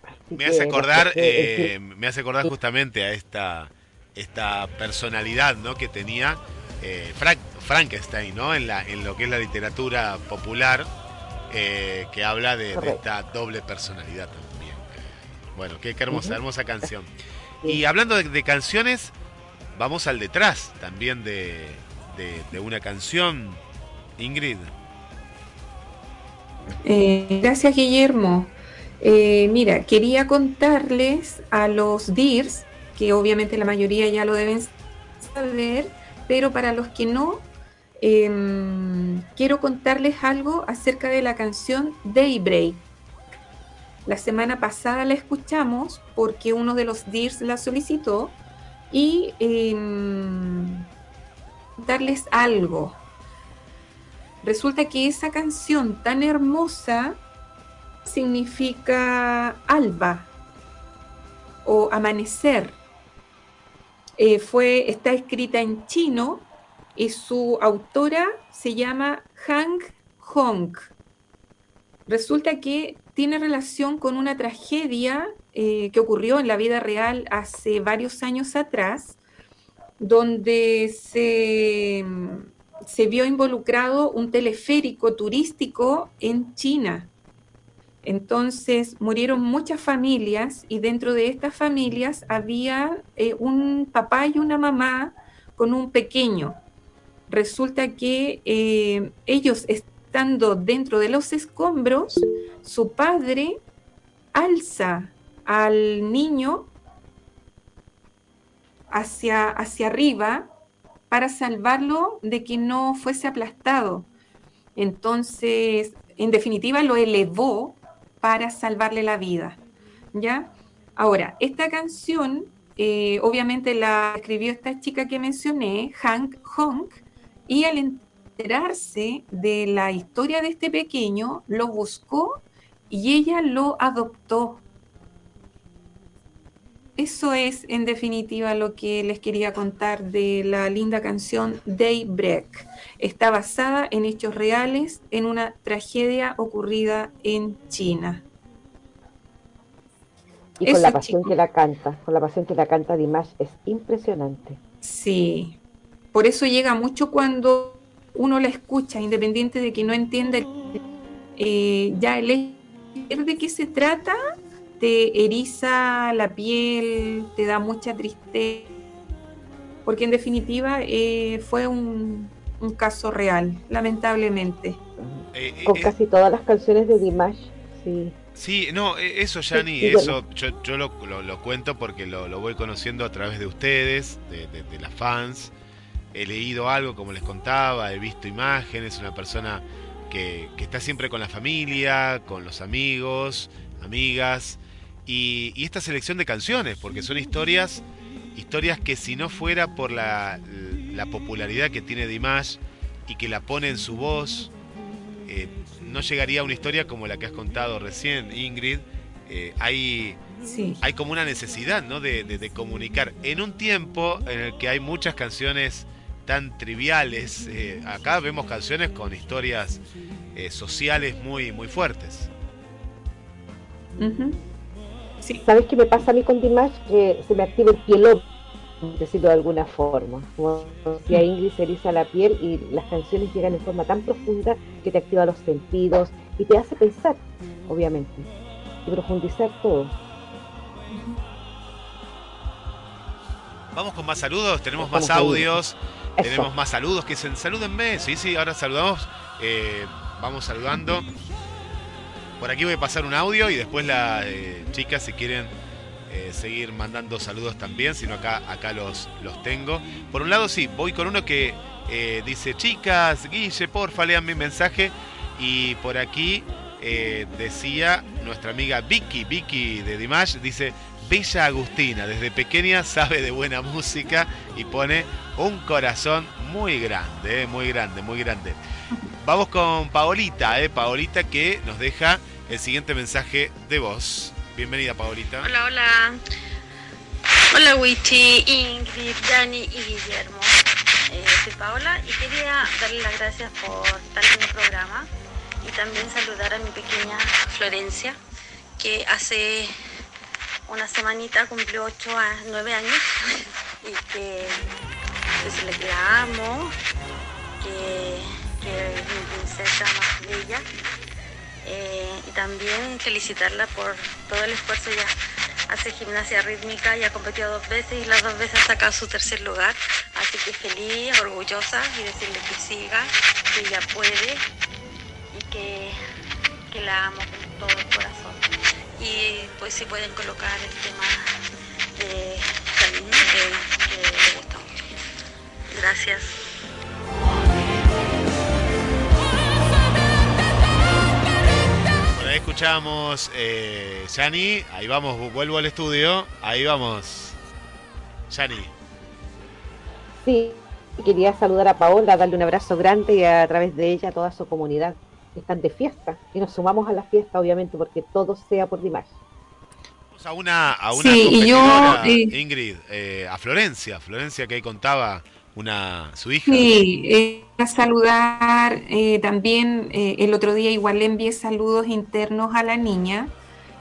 Así me hace acordar eh, me hace acordar justamente a esta esta personalidad ¿no? que tenía eh, Frank- Frankenstein ¿no? en la en lo que es la literatura popular eh, que habla de, esta doble personalidad también bueno qué, qué hermosa hermosa canción y hablando de, de canciones vamos al detrás también de, de- una canción Ingrid Eh, gracias, Guillermo. Eh, mira, quería contarles a los DIRS, que obviamente la mayoría ya lo deben saber, pero para los que no, em, quiero contarles algo acerca de la canción Daybreak. La semana pasada la escuchamos porque uno de los DIRS la solicitó y em, darles algo. Resulta que esa canción tan hermosa significa alba o amanecer. Eh, fue, está escrita en chino y su autora se llama Hang Hong. Resulta que tiene relación con una tragedia eh, que ocurrió en la vida real hace varios años atrás, donde se, se vio involucrado un teleférico turístico en China. Entonces murieron muchas familias y dentro de estas familias había eh, un papá y una mamá con un pequeño. Resulta que eh, ellos estando dentro de los escombros, su padre alza al niño hacia, hacia arriba para salvarlo de que no fuese aplastado. Entonces, en definitiva, lo elevó para salvarle la vida. ¿Ya? Ahora, esta canción, eh, obviamente la escribió esta chica que mencioné, Hank Honk, y al enterarse de la historia de este pequeño, lo buscó y ella lo adoptó. Eso es en definitiva lo que les quería contar de la linda canción Daybreak. Está basada en hechos reales en una tragedia ocurrida en China. Y con la pasión que la canta, con la pasión que la canta Dimash es impresionante. Sí, por eso llega mucho cuando uno la escucha, independiente de que no entienda eh, ya el de qué se trata, te eriza la piel, te da mucha tristeza, porque en definitiva eh, fue un, caso real, lamentablemente. Eh, Con casi todas las canciones de Dimash, sí. Sí, no, eso, Yani, eso yo, lo, cuento porque lo, voy conociendo a través de ustedes, de las fans he leído algo, como les contaba, he visto imágenes, una persona que, está siempre con la familia, con los amigos, amigas, y, esta selección de canciones, porque son historias, historias que si no fuera por la, popularidad que tiene Dimash y que la pone en su voz, eh, no llegaría a una historia como la que has contado recién, Ingrid. Eh, hay, hay como una necesidad ¿no? de, de, comunicar en un tiempo en el que hay muchas canciones tan triviales. Eh, acá vemos canciones con historias sociales muy, muy fuertes. ¿Sabes qué me pasa a mí con Dimash? Que se me activa el piel, decirlo de alguna forma. Como si a Ingrid se eriza la piel y las canciones llegan en forma tan profunda que te activa los sentidos y te hace pensar, obviamente, y profundizar todo. Vamos con más saludos, tenemos más audios. Tenemos más saludos que dicen, salúdenme. Sí, sí, ahora saludamos. Eh, vamos saludando. Por aquí voy a pasar un audio y después las eh, chicas, si quieren eh, seguir mandando saludos también, sino acá, acá los, los tengo. Por un lado, sí, voy con uno que dice, chicas, Guille, porfa, lean mi mensaje. Y por aquí decía nuestra amiga Vicky, Vicky de Dimash, dice, Bella Agustina, desde pequeña sabe de buena música y pone un corazón muy grande, eh, muy grande, muy grande. Vamos con Paolita, eh, Paolita que nos deja el siguiente mensaje de voz. Bienvenida, Paolita. Hola, hola. Hola, Wichi, Ingrid, Dani y Guillermo. Eh, soy Paola y quería darle las gracias por estar en el programa y también saludar a mi pequeña Florencia, que hace una semanita cumplió 8 a 9 años y que, la amo, es mi princesa más bella y también felicitarla por todo el esfuerzo ya hace gimnasia rítmica y ha competido dos veces y las dos veces ha sacado su tercer lugar. Así que feliz, orgullosa y decirle que siga, que ella puede y que, que la amo con todo el corazón y pues si pueden colocar el tema de Janine que, que me gusta mucho. Gracias. Ahí escuchamos eh, Yani, ahí vamos, vuelvo al estudio, ahí vamos. Yani. Sí, quería saludar a Paola, darle un abrazo grande y a través de ella a toda su comunidad que están de fiesta. Y nos sumamos a la fiesta, obviamente, porque todo sea por Dimash. Vamos a una, a una Sí, y yo, eh, Ingrid, eh, a Florencia, Florencia que ahí contaba una su hija. Sí, eh, a saludar eh, también eh, el otro día igual le envié saludos internos a la niña,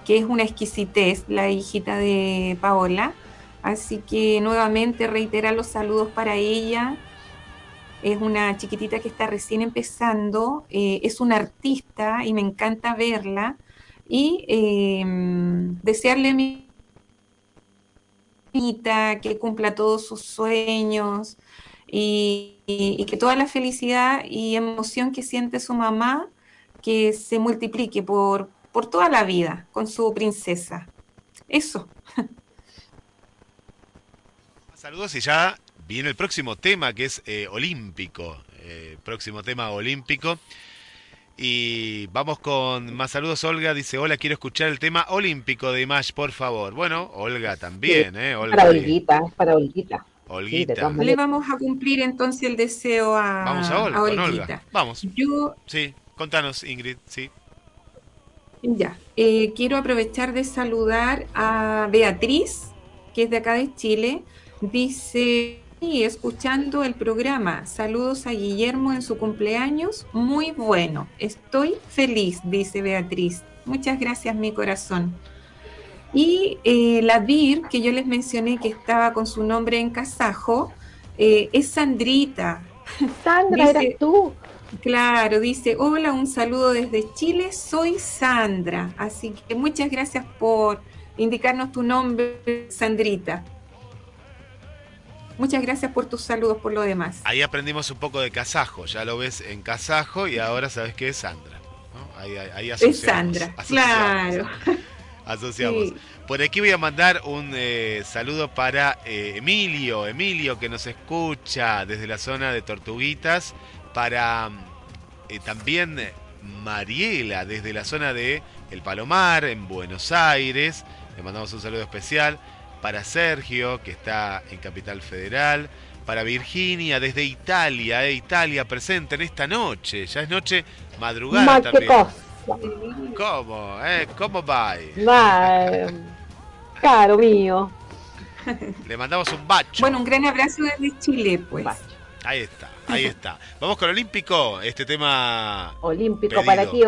que es una exquisitez, la hijita de Paola. Así que nuevamente reiterar los saludos para ella. Es una chiquitita que está recién empezando, eh, es una artista y me encanta verla. Y eh, desearle mi bonita, que cumpla todos sus sueños y, y- y que toda la felicidad y emoción que siente su mamá, que se multiplique por, por toda la vida con su princesa. Eso. Saludos y ya viene el próximo tema que es eh, olímpico. eh, próximo tema olímpico. Y vamos con más saludos. Olga dice, hola, quiero escuchar el tema olímpico de Imash, por favor. Bueno, Olga también, ¿eh? Olga, para. Olguita, es para Olguita. Olguita. Le vamos a cumplir entonces el deseo a, Vamos a Olga, a con Olguita. Olga. Vamos. Yo Sí, contanos, Ingrid, sí. Ya, eh, quiero aprovechar de saludar a Beatriz, que es de acá de Chile. Dice, "Sí, escuchando el programa, saludos a Guillermo en su cumpleaños, muy bueno, estoy feliz, dice Beatriz. Muchas gracias, mi corazón. Y eh, la Vir, que yo les mencioné que estaba con su nombre en kazajo, eh, es Sandrita. Sandra, eras tú. Claro, dice, hola, un saludo desde Chile, soy Sandra. Así que muchas gracias por indicarnos tu nombre, Sandrita. Muchas gracias por tus saludos por lo demás. Ahí aprendimos un poco de kazajo. Ya lo ves en kazajo y ahora sabes que es Sandra. ¿no? Ahí, ahí, ahí Es Sandra, asociamos. claro. Asociamos. Sí. Por aquí voy a mandar un eh, saludo para eh, Emilio, Emilio que nos escucha desde la zona de Tortuguitas, para eh, también Mariela desde la zona de El Palomar, en Buenos Aires, le mandamos un saludo especial, para Sergio que está en Capital Federal, para Virginia desde Italia, eh, Italia presente en esta noche, ya es noche madrugada también. ¿Cómo? Eh? ¿Cómo va? Eh, caro mío. Le mandamos un bacho. Bueno, un gran abrazo desde Chile, pues. Ahí está, ahí está. Vamos con Olímpico, este tema Olímpico Pedido. para ti.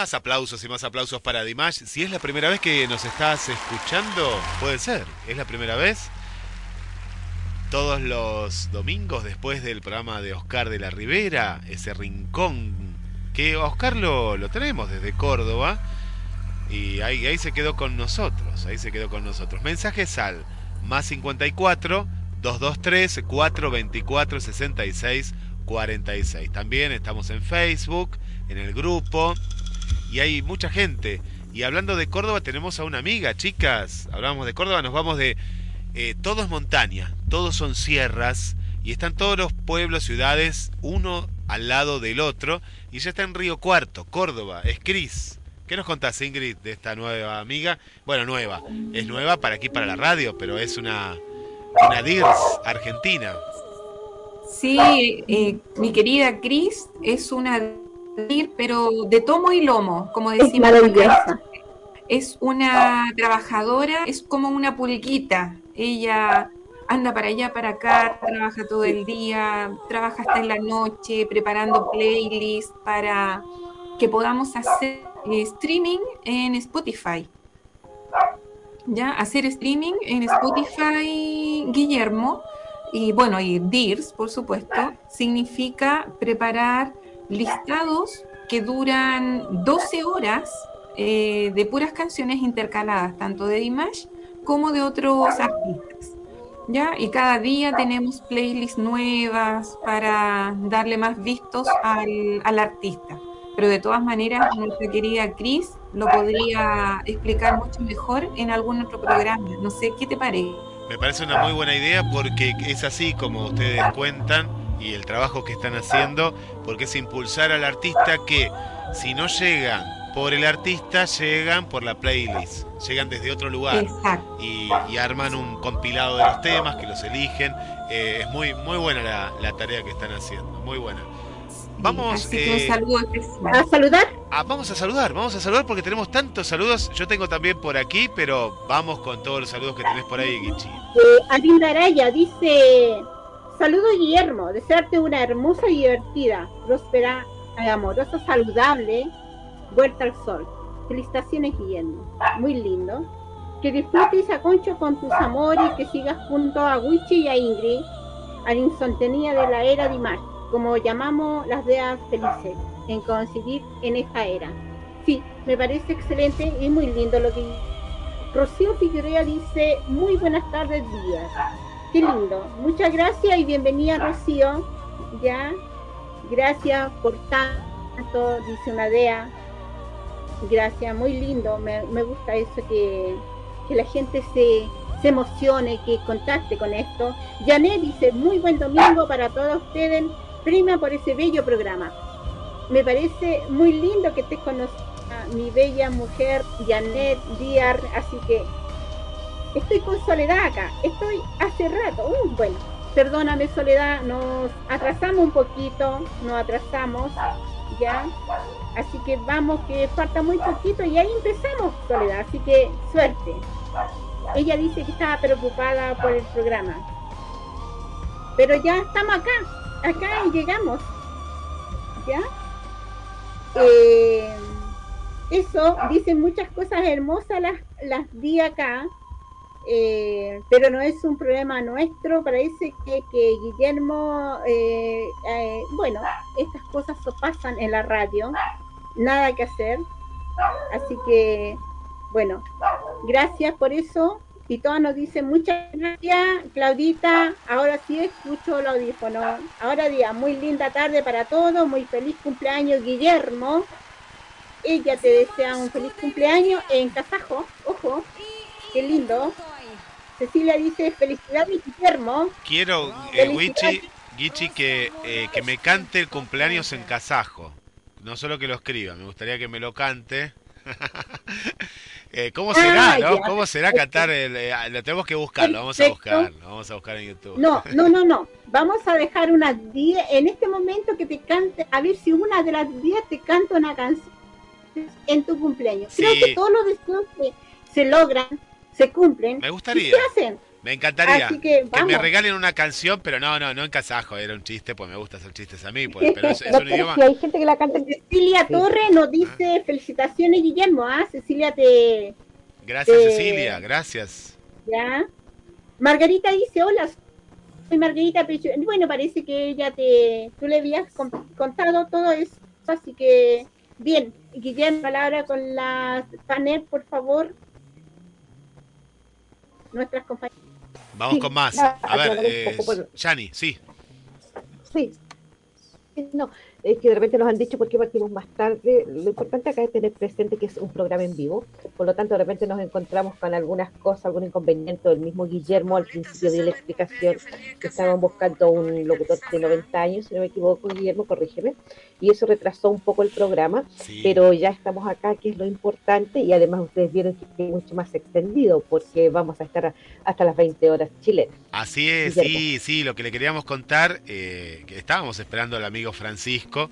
Más aplausos y más aplausos para Dimash. Si es la primera vez que nos estás escuchando, puede ser. ¿Es la primera vez? Todos los domingos después del programa de Oscar de la Ribera, ese rincón que Oscar lo, lo tenemos desde Córdoba. Y ahí, ahí se quedó con nosotros. Ahí se quedó con nosotros. Mensajes al más 54 223 424 66 46. También estamos en Facebook, en el grupo y hay mucha gente. Y hablando de Córdoba, tenemos a una amiga, chicas. Hablamos de Córdoba, nos vamos de. Eh, todo es montaña, todos son sierras y están todos los pueblos, ciudades, uno al lado del otro. Y ya está en Río Cuarto, Córdoba, es Cris. ¿Qué nos contás, Ingrid, de esta nueva amiga? Bueno, nueva. Es nueva para aquí, para la radio, pero es una, una DIRS argentina. Sí, eh, mi querida Cris es una pero de tomo y lomo, como decimos. Es una trabajadora, es como una pulguita. Ella anda para allá, para acá, trabaja todo el día, trabaja hasta en la noche, preparando playlists para que podamos hacer eh, streaming en Spotify. ¿Ya? Hacer streaming en Spotify, Guillermo, y bueno, y DIRS, por supuesto, significa preparar listados que duran 12 horas eh, de puras canciones intercaladas, tanto de Dimash como de otros artistas. ¿Ya? Y cada día tenemos playlists nuevas para darle más vistos al, al artista. Pero de todas maneras, nuestra querida Cris lo podría explicar mucho mejor en algún otro programa. No sé, ¿qué te parece? Me parece una muy buena idea porque es así como ustedes cuentan y el trabajo que están haciendo, porque es impulsar al artista que si no llegan por el artista, llegan por la playlist, llegan desde otro lugar y, arman un compilado de los temas que los eligen. Eh, es muy, muy buena la, tarea que están haciendo, muy buena. Vamos eh, a saludar. Ah, vamos a saludar, vamos a saludar porque tenemos tantos saludos. Yo tengo también por aquí, pero vamos con todos los saludos que tenés por ahí, Guichi. Eh, Alinda Araya dice Saludos Guillermo, desearte una hermosa y divertida, próspera, amorosa, saludable vuelta al sol. Felicitaciones Guillermo, muy lindo. Que disfrutes a Concho con tus amores, que sigas junto a Wichi y a Ingrid, a la insontenía de la era de Mar, como llamamos las deas felices, en coincidir en esta era. Sí, me parece excelente y muy lindo lo que Rocío Figueroa dice, muy buenas tardes, días. Qué lindo. Muchas gracias y bienvenida Rocío. Ya. Gracias por tanto, dice una DEA. Gracias, muy lindo. Me, gusta eso que, la gente se, se emocione, que contacte con esto. Janet dice, muy buen domingo para todos ustedes. Prima por ese bello programa. Me parece muy lindo que estés con mi bella mujer Janet Díaz, así que Estoy con Soledad acá, estoy hace rato, uh, bueno, perdóname Soledad, nos atrasamos un poquito, nos atrasamos, ya, así que vamos, que falta muy poquito y ahí empezamos Soledad, así que suerte. Ella dice que estaba preocupada por el programa, pero ya estamos acá, acá y llegamos, ¿ya? Eh, eso, dicen muchas cosas hermosas las, las di acá, eh, pero no es un problema nuestro, parece que, que Guillermo, eh, eh, bueno, estas cosas pasan en la radio, nada que hacer, así que, bueno, gracias por eso, y todas nos dicen muchas gracias, Claudita, ahora sí escucho el audífono, ahora día, muy linda tarde para todos, muy feliz cumpleaños Guillermo, ella te desea un feliz cumpleaños en Casajo, ojo, qué lindo, Cecilia dice, felicidades Guillermo. Quiero, eh, Wichi, que, eh, que me cante el cumpleaños en kazajo. No solo que lo escriba, me gustaría que me lo cante. eh, ¿Cómo será, ah, no? ¿Cómo será cantar? El, eh, lo tenemos que buscar, lo vamos a buscar, lo vamos a buscar en YouTube. No, no, no, no. Vamos a dejar unas 10, en este momento que te cante, a ver si una de las 10 te canta una canción en tu cumpleaños. Creo que todos los deseos se logran se cumplen. Me gustaría. ¿Qué hacen? Me encantaría Así que, que me regalen una canción, pero no, no, no en kazajo, era un chiste, pues me gusta hacer chistes a mí, pues, pero es, un pero idioma. si hay gente que la canta. Cecilia Torre nos dice felicitaciones, Guillermo. ¿ah? Cecilia te. Gracias, Cecilia, gracias. ¿Ya? Margarita dice: Hola, soy Margarita Pecho. Bueno, parece que ella te. Tú le habías con- contado todo eso, así que. Bien, Guillermo, palabra con las panel, por favor. Nuestras compañeras. Vamos Sí, con más. ah, A ver, un eh, sí. Sí. No, es que de repente nos han dicho por qué partimos más tarde. Lo importante acá es tener presente que es un programa en vivo. Por lo tanto, de repente nos encontramos con algunas cosas, algún inconveniente. El mismo Guillermo al principio dio la explicación que estaban buscando un locutor de 90 años, si no me equivoco, Guillermo, corrígeme. Y eso retrasó un poco el programa, pero ya estamos acá, que es lo importante. Y además ustedes vieron que es mucho más extendido porque vamos a estar hasta las 20 horas chilenas. Así es, sí, sí, lo que le queríamos contar, eh, que estábamos esperando al amigo Francisco,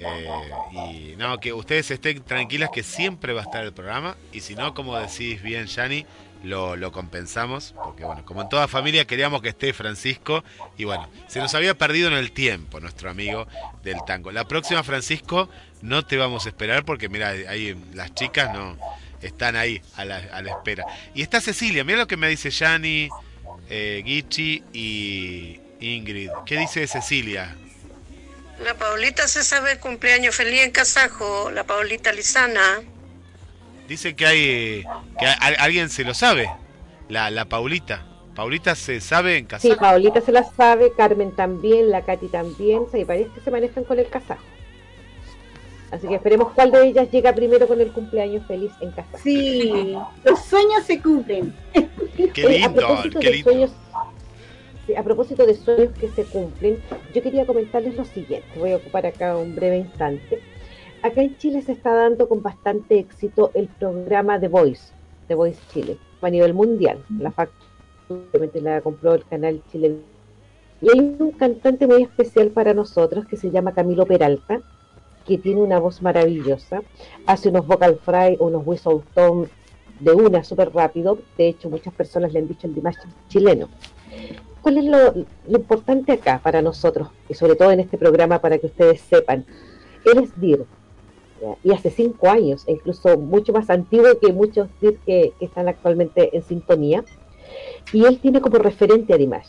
eh, y no, que ustedes estén tranquilas que siempre va a estar el programa, y si no, como decís bien, Yani, lo, lo compensamos, porque bueno, como en toda familia queríamos que esté Francisco, y bueno, se nos había perdido en el tiempo nuestro amigo del tango. La próxima, Francisco, no te vamos a esperar, porque mira, ahí las chicas no están ahí a la, a la espera. Y está Cecilia, mira lo que me dice Yani, eh, Gichi y Ingrid. ¿Qué dice Cecilia? La Paulita se sabe cumpleaños feliz en kazajo, la Paulita Lizana. Dice que hay que a- a- alguien se lo sabe. La, la Paulita. Paulita se sabe en Sí, casa. Paulita se la sabe, Carmen también, la Katy también, sí, parece que se manejan con el kazajo. Así que esperemos cuál de ellas llega primero con el cumpleaños feliz en casa. Sí, los sueños se cumplen. Qué Eh, a lindo, propósito qué de lindo. sueños, sí, a propósito de sueños que se cumplen, yo quería comentarles lo siguiente. Voy a ocupar acá un breve instante. Acá en Chile se está dando con bastante éxito el programa The Voice, The Voice Chile, a nivel mundial. La factura la compró el canal Chile. Y hay un cantante muy especial para nosotros que se llama Camilo Peralta, que tiene una voz maravillosa, hace unos vocal fry, unos whistle tone de una súper rápido. De hecho, muchas personas le han dicho el Dimash chileno. ¿Cuál es lo, lo importante acá para nosotros? Y sobre todo en este programa para que ustedes sepan. Él es DIR. Y hace cinco años, incluso mucho más antiguo que muchos que, que están actualmente en sintonía. Y él tiene como referente a Dimash.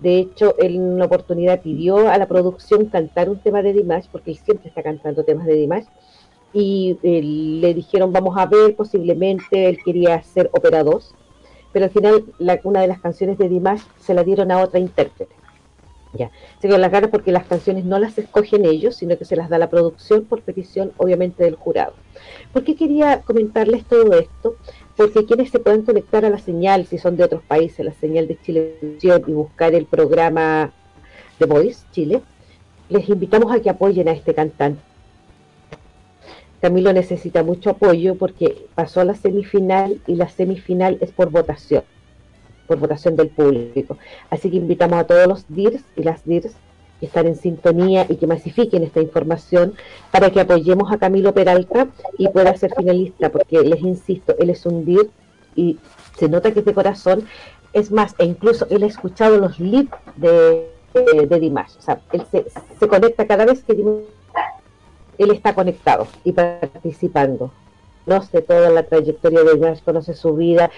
De hecho, él en una oportunidad pidió a la producción cantar un tema de Dimash, porque él siempre está cantando temas de Dimash, y eh, le dijeron, vamos a ver, posiblemente él quería hacer Ópera 2, pero al final una de las canciones de Dimash se la dieron a otra intérprete. Ya, se quedó las ganas porque las canciones no las escogen ellos, sino que se las da la producción por petición, obviamente, del jurado. ¿Por qué quería comentarles todo esto? Porque quienes se puedan conectar a la señal, si son de otros países, la señal de Chilevisión y buscar el programa The Voice Chile, les invitamos a que apoyen a este cantante. Camilo necesita mucho apoyo porque pasó a la semifinal y la semifinal es por votación, por votación del público. Así que invitamos a todos los DIRS y las DIRS que están en sintonía y que masifiquen esta información para que apoyemos a Camilo Peralta y pueda ser finalista, porque les insisto, él es un DIR y se nota que es de corazón. Es más, e incluso él ha escuchado los live de, Dimash. O sea, él se, conecta cada vez que Dimash él está conectado y participando. Conoce toda la trayectoria de Dimash, conoce su vida,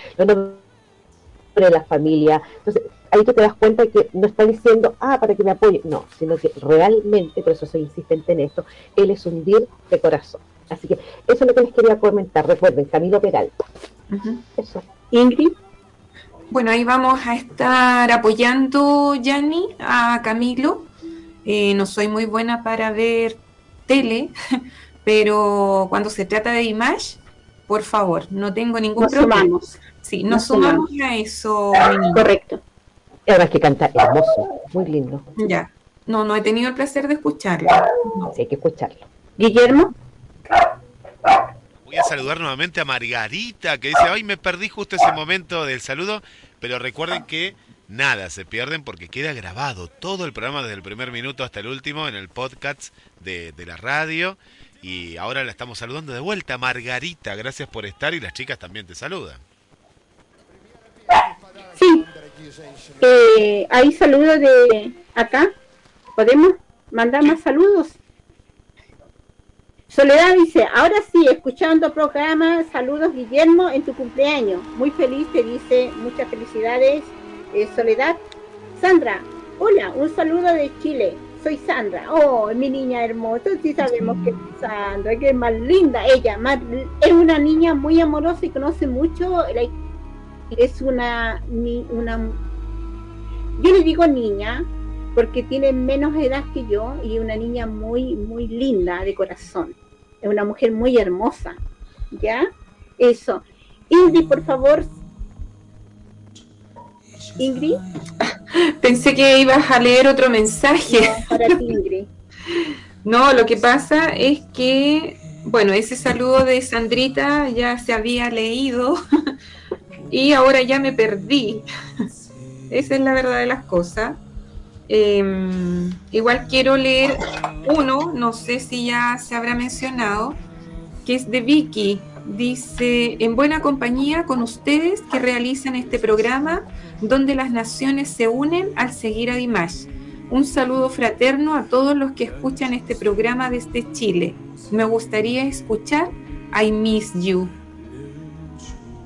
conoce la familia. Entonces, ahí tú te das cuenta que no está diciendo, ah, para que me apoye. No, sino que realmente, por eso soy insistente en esto, él es un DIR de corazón. Así que eso es lo que les quería comentar. Recuerden, Camilo Peralta. Eso. Ingrid. Bueno, ahí vamos a estar apoyando, Yanni, a Camilo. Eh, no soy muy buena para ver tele, pero cuando se trata de Dimash, por favor, no tengo ningún Nos problema. sumamos. Sí, nos, Nos sumamos sumamos. a eso. Correcto. Y además que canta hermoso, muy lindo. Ya. No, no he tenido el placer de escucharlo. Sí, hay que escucharlo. Guillermo. Voy a saludar nuevamente a Margarita, que dice, ay, me perdí justo ese momento del saludo, pero recuerden que nada se pierden porque queda grabado todo el programa desde el primer minuto hasta el último en el podcast de, de la radio. Y ahora la estamos saludando de vuelta, Margarita, gracias por estar y las chicas también te saludan. Sí, Eh, hay saludos de acá. ¿Podemos mandar más saludos? Soledad dice, ahora sí, escuchando programa, saludos Guillermo en tu cumpleaños. Muy feliz, te dice, muchas felicidades, eh, Soledad. Sandra, hola, un saludo de Chile. Soy Sandra. Oh, mi niña hermosa. Sí sabemos que es Sandra, que es más linda. Ella es una niña muy amorosa y conoce mucho. la- es una, ni- una, yo le digo niña porque tiene menos edad que yo y una niña muy, muy linda de corazón. Es una mujer muy hermosa. ¿Ya? Eso. Ingrid, por favor. Ingrid. Pensé que ibas a leer otro mensaje. para ti, Ingrid. No, lo que pasa es que, bueno, ese saludo de Sandrita ya se había leído y ahora ya me perdí. Esa es la verdad de las cosas. Em, igual quiero leer uno, no sé si ya se habrá mencionado, que es de Vicky. Dice, en buena compañía con ustedes que realizan este programa donde las naciones se unen al seguir a Dimash. Un saludo fraterno a todos los que escuchan este programa desde Chile. Me gustaría escuchar I Miss You.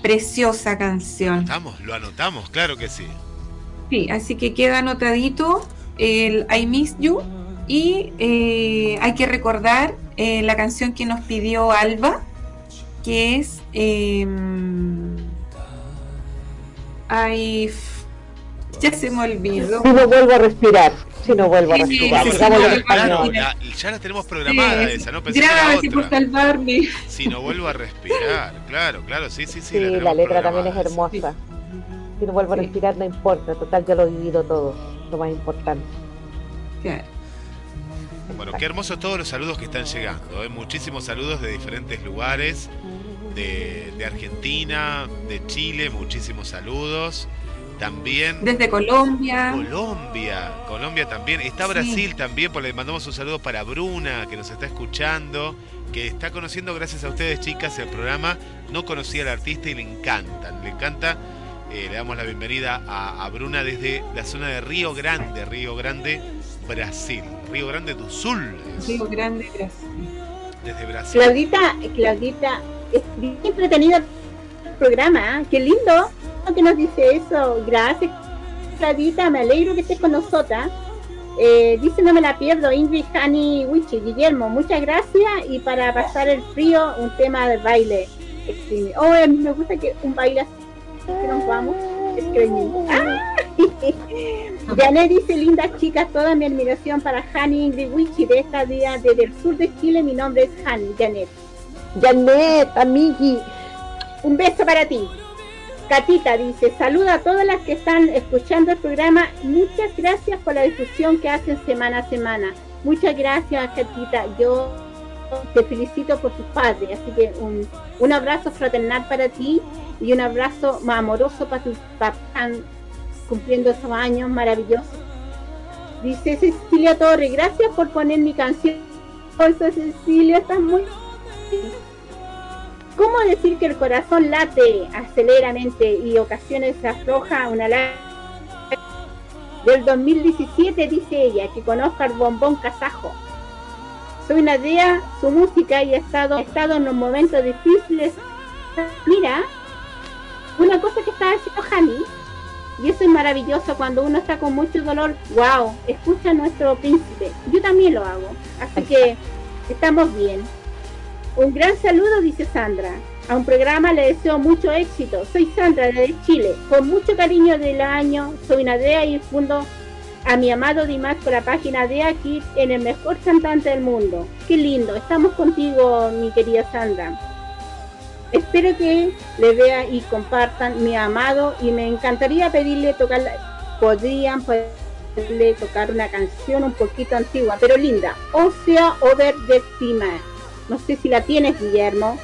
Preciosa canción. Estamos, lo anotamos, claro que sí. Sí, así que queda anotadito el I Miss You y eh, hay que recordar eh, la canción que nos pidió Alba, que es eh, I f- ya se me olvidó. Si no vuelvo a respirar, si no vuelvo a respirar, sí, sí. Claro, la- ya la tenemos programada Sí. esa, ¿no? Pensé Gracias por salvarme. Si no vuelvo a respirar, claro, claro, sí, sí, sí. Sí, la letra también es hermosa. Si no vuelvo a respirar, no importa. Total, yo lo he vivido todo. Lo más importante. Bueno, qué hermosos todos los saludos que están llegando. ¿eh? Muchísimos saludos de diferentes lugares, de, de Argentina, de Chile, muchísimos saludos. También Desde Colombia. Colombia, Colombia también. Está Sí. Brasil también, pues le mandamos un saludo para Bruna, que nos está escuchando, que está conociendo gracias a ustedes, chicas, el programa. No conocía al artista y le encantan, le encanta. Eh, le damos la bienvenida a, a Bruna desde la zona de Río Grande, Río Grande, Brasil. Río Grande do Sul, es, Río Grande, Brasil. desde Brasil. Claudita, Claudita, es bien entretenido el programa, ¿eh? qué lindo que nos dice eso. Gracias, Claudita, me alegro que estés con nosotras. Eh, dice, no me la pierdo, Ingrid, Hani, Wichi, Guillermo, muchas gracias. Y para pasar el frío, un tema de baile. Oh, a mí me gusta que un baile así, que nos vamos. Es ¡Ah! Janet dice, lindas chicas, toda mi admiración para Hani Ingrid Wichi de esta día desde el sur de Chile. Mi nombre es Hani, Janet. Janet, amigui. Un beso para ti. Catita dice, saluda a todas las que están escuchando el programa. Muchas gracias por la difusión que hacen semana a semana. Muchas gracias, Catita. Yo te felicito por tus padres. Así que un, un abrazo fraternal para ti y un abrazo más amoroso para tus papás cumpliendo esos años maravillosos. Dice Cecilia Torres, gracias por poner mi canción. Cecilia está muy ¿Cómo decir que el corazón late aceleramente y ocasiones afloja una lágrima? Del 2017 dice ella que conozca el bombón kazajo. Soy Nadia, su música y he estado, estado en los momentos difíciles. Mira, una cosa que está haciendo Hani, y eso es maravilloso cuando uno está con mucho dolor. ¡Wow! Escucha a nuestro príncipe. Yo también lo hago. Así que estamos bien. Un gran saludo, dice Sandra. A un programa le deseo mucho éxito. Soy Sandra de Chile. Con mucho cariño del año, soy Nadea y fundo a mi amado Dimas por la página de aquí en el mejor cantante del mundo. Qué lindo. Estamos contigo, mi querida Sandra. Espero que le vea y compartan mi amado y me encantaría pedirle tocar, podrían poderle tocar una canción un poquito antigua, pero linda. Osea Over the. No sé si la tienes, Guillermo.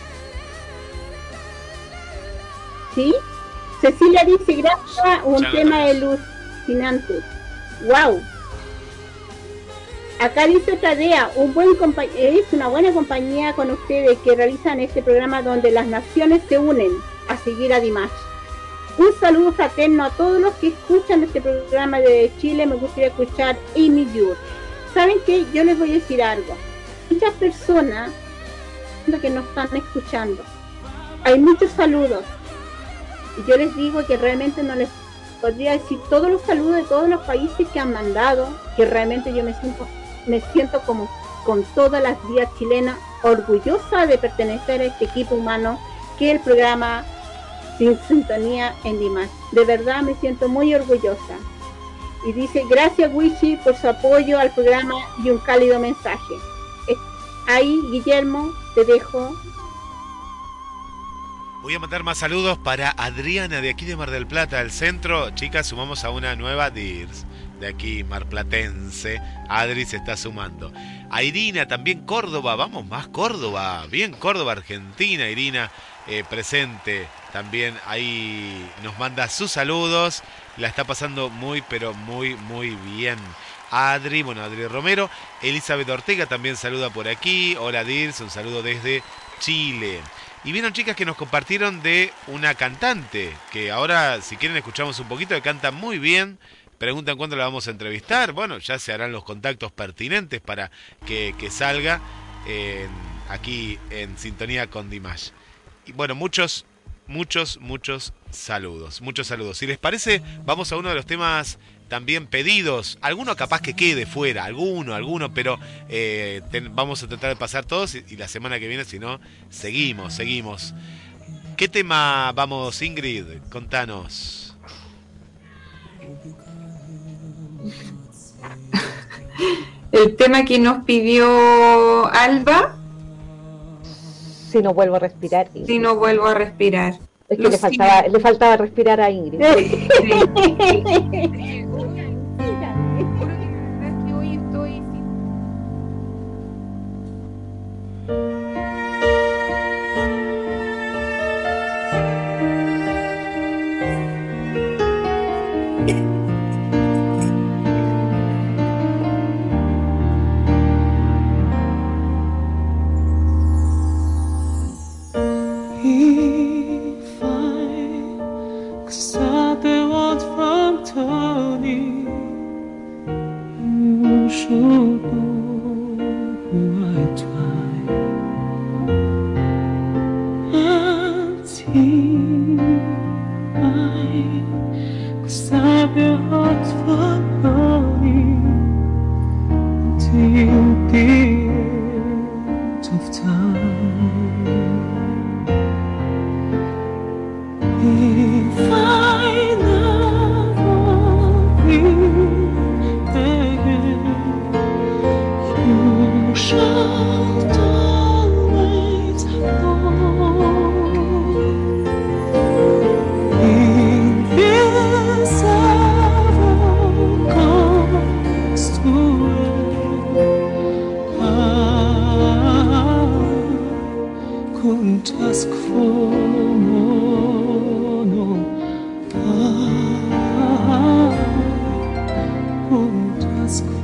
¿Sí? Cecilia dice, gracias, un la tema alucinante. ¡Wow! Acá dice otra idea, un buen compa- es una buena compañía con ustedes que realizan este programa donde las naciones se unen a seguir a Dimash. Un saludo fraterno a todos los que escuchan este programa de Chile. Me gustaría escuchar Amy Youth. ¿Saben qué? Yo les voy a decir algo. Muchas personas que nos están escuchando. Hay muchos saludos. Yo les digo que realmente no les podría decir todos los saludos de todos los países que han mandado, que realmente yo me siento, me siento como con todas las vías chilenas, orgullosa de pertenecer a este equipo humano que el programa Sin Sintonía en Dimas. De verdad me siento muy orgullosa. Y dice, gracias Wichi por su apoyo al programa y un cálido mensaje. Ahí, Guillermo, te dejo Voy a mandar más saludos para Adriana de aquí de Mar del Plata, el centro. Chicas, sumamos a una nueva DIRS de aquí, marplatense. Adri se está sumando. A Irina, también Córdoba. Vamos más Córdoba. Bien, Córdoba, Argentina. Irina eh, presente. También ahí nos manda sus saludos. La está pasando muy, pero muy, muy bien. Adri, bueno, Adri Romero. Elizabeth Ortega también saluda por aquí. Hola Dirs, un saludo desde Chile. Y vieron chicas que nos compartieron de una cantante, que ahora si quieren escuchamos un poquito, que canta muy bien. Preguntan cuándo la vamos a entrevistar. Bueno, ya se harán los contactos pertinentes para que, salga aquí en sintonía con Dimash. Y bueno, muchos, muchos, muchos saludos. Muchos saludos. Si les parece, vamos a uno de los temas también pedidos. Alguno capaz que quede fuera, alguno, alguno, pero eh, vamos a tratar de pasar todos y, la semana que viene, si no, seguimos, seguimos. ¿Qué tema vamos, Ingrid? Contanos. El tema que nos pidió Alba. Si no vuelvo a respirar. Si no vuelvo a respirar. Es que le faltaba, le faltaba respirar a Ingrid. just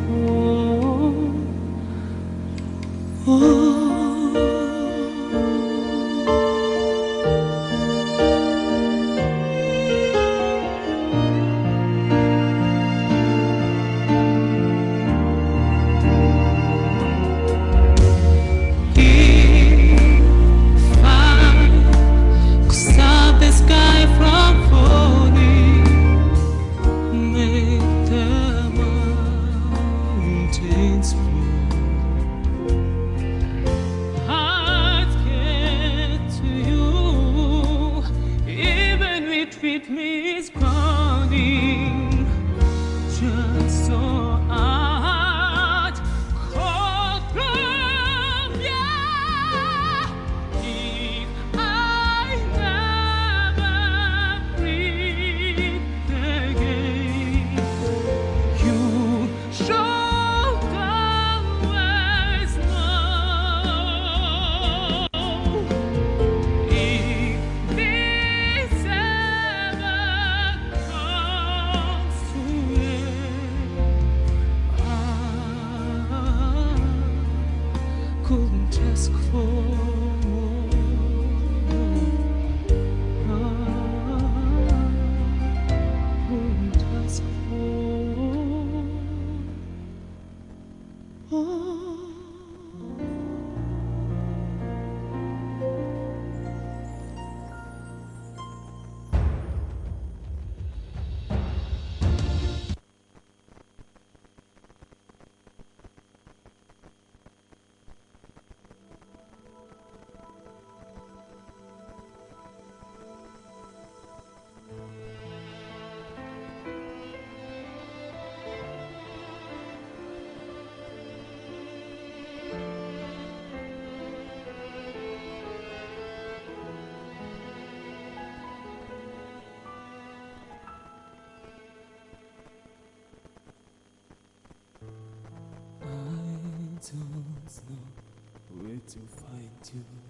know where to find you.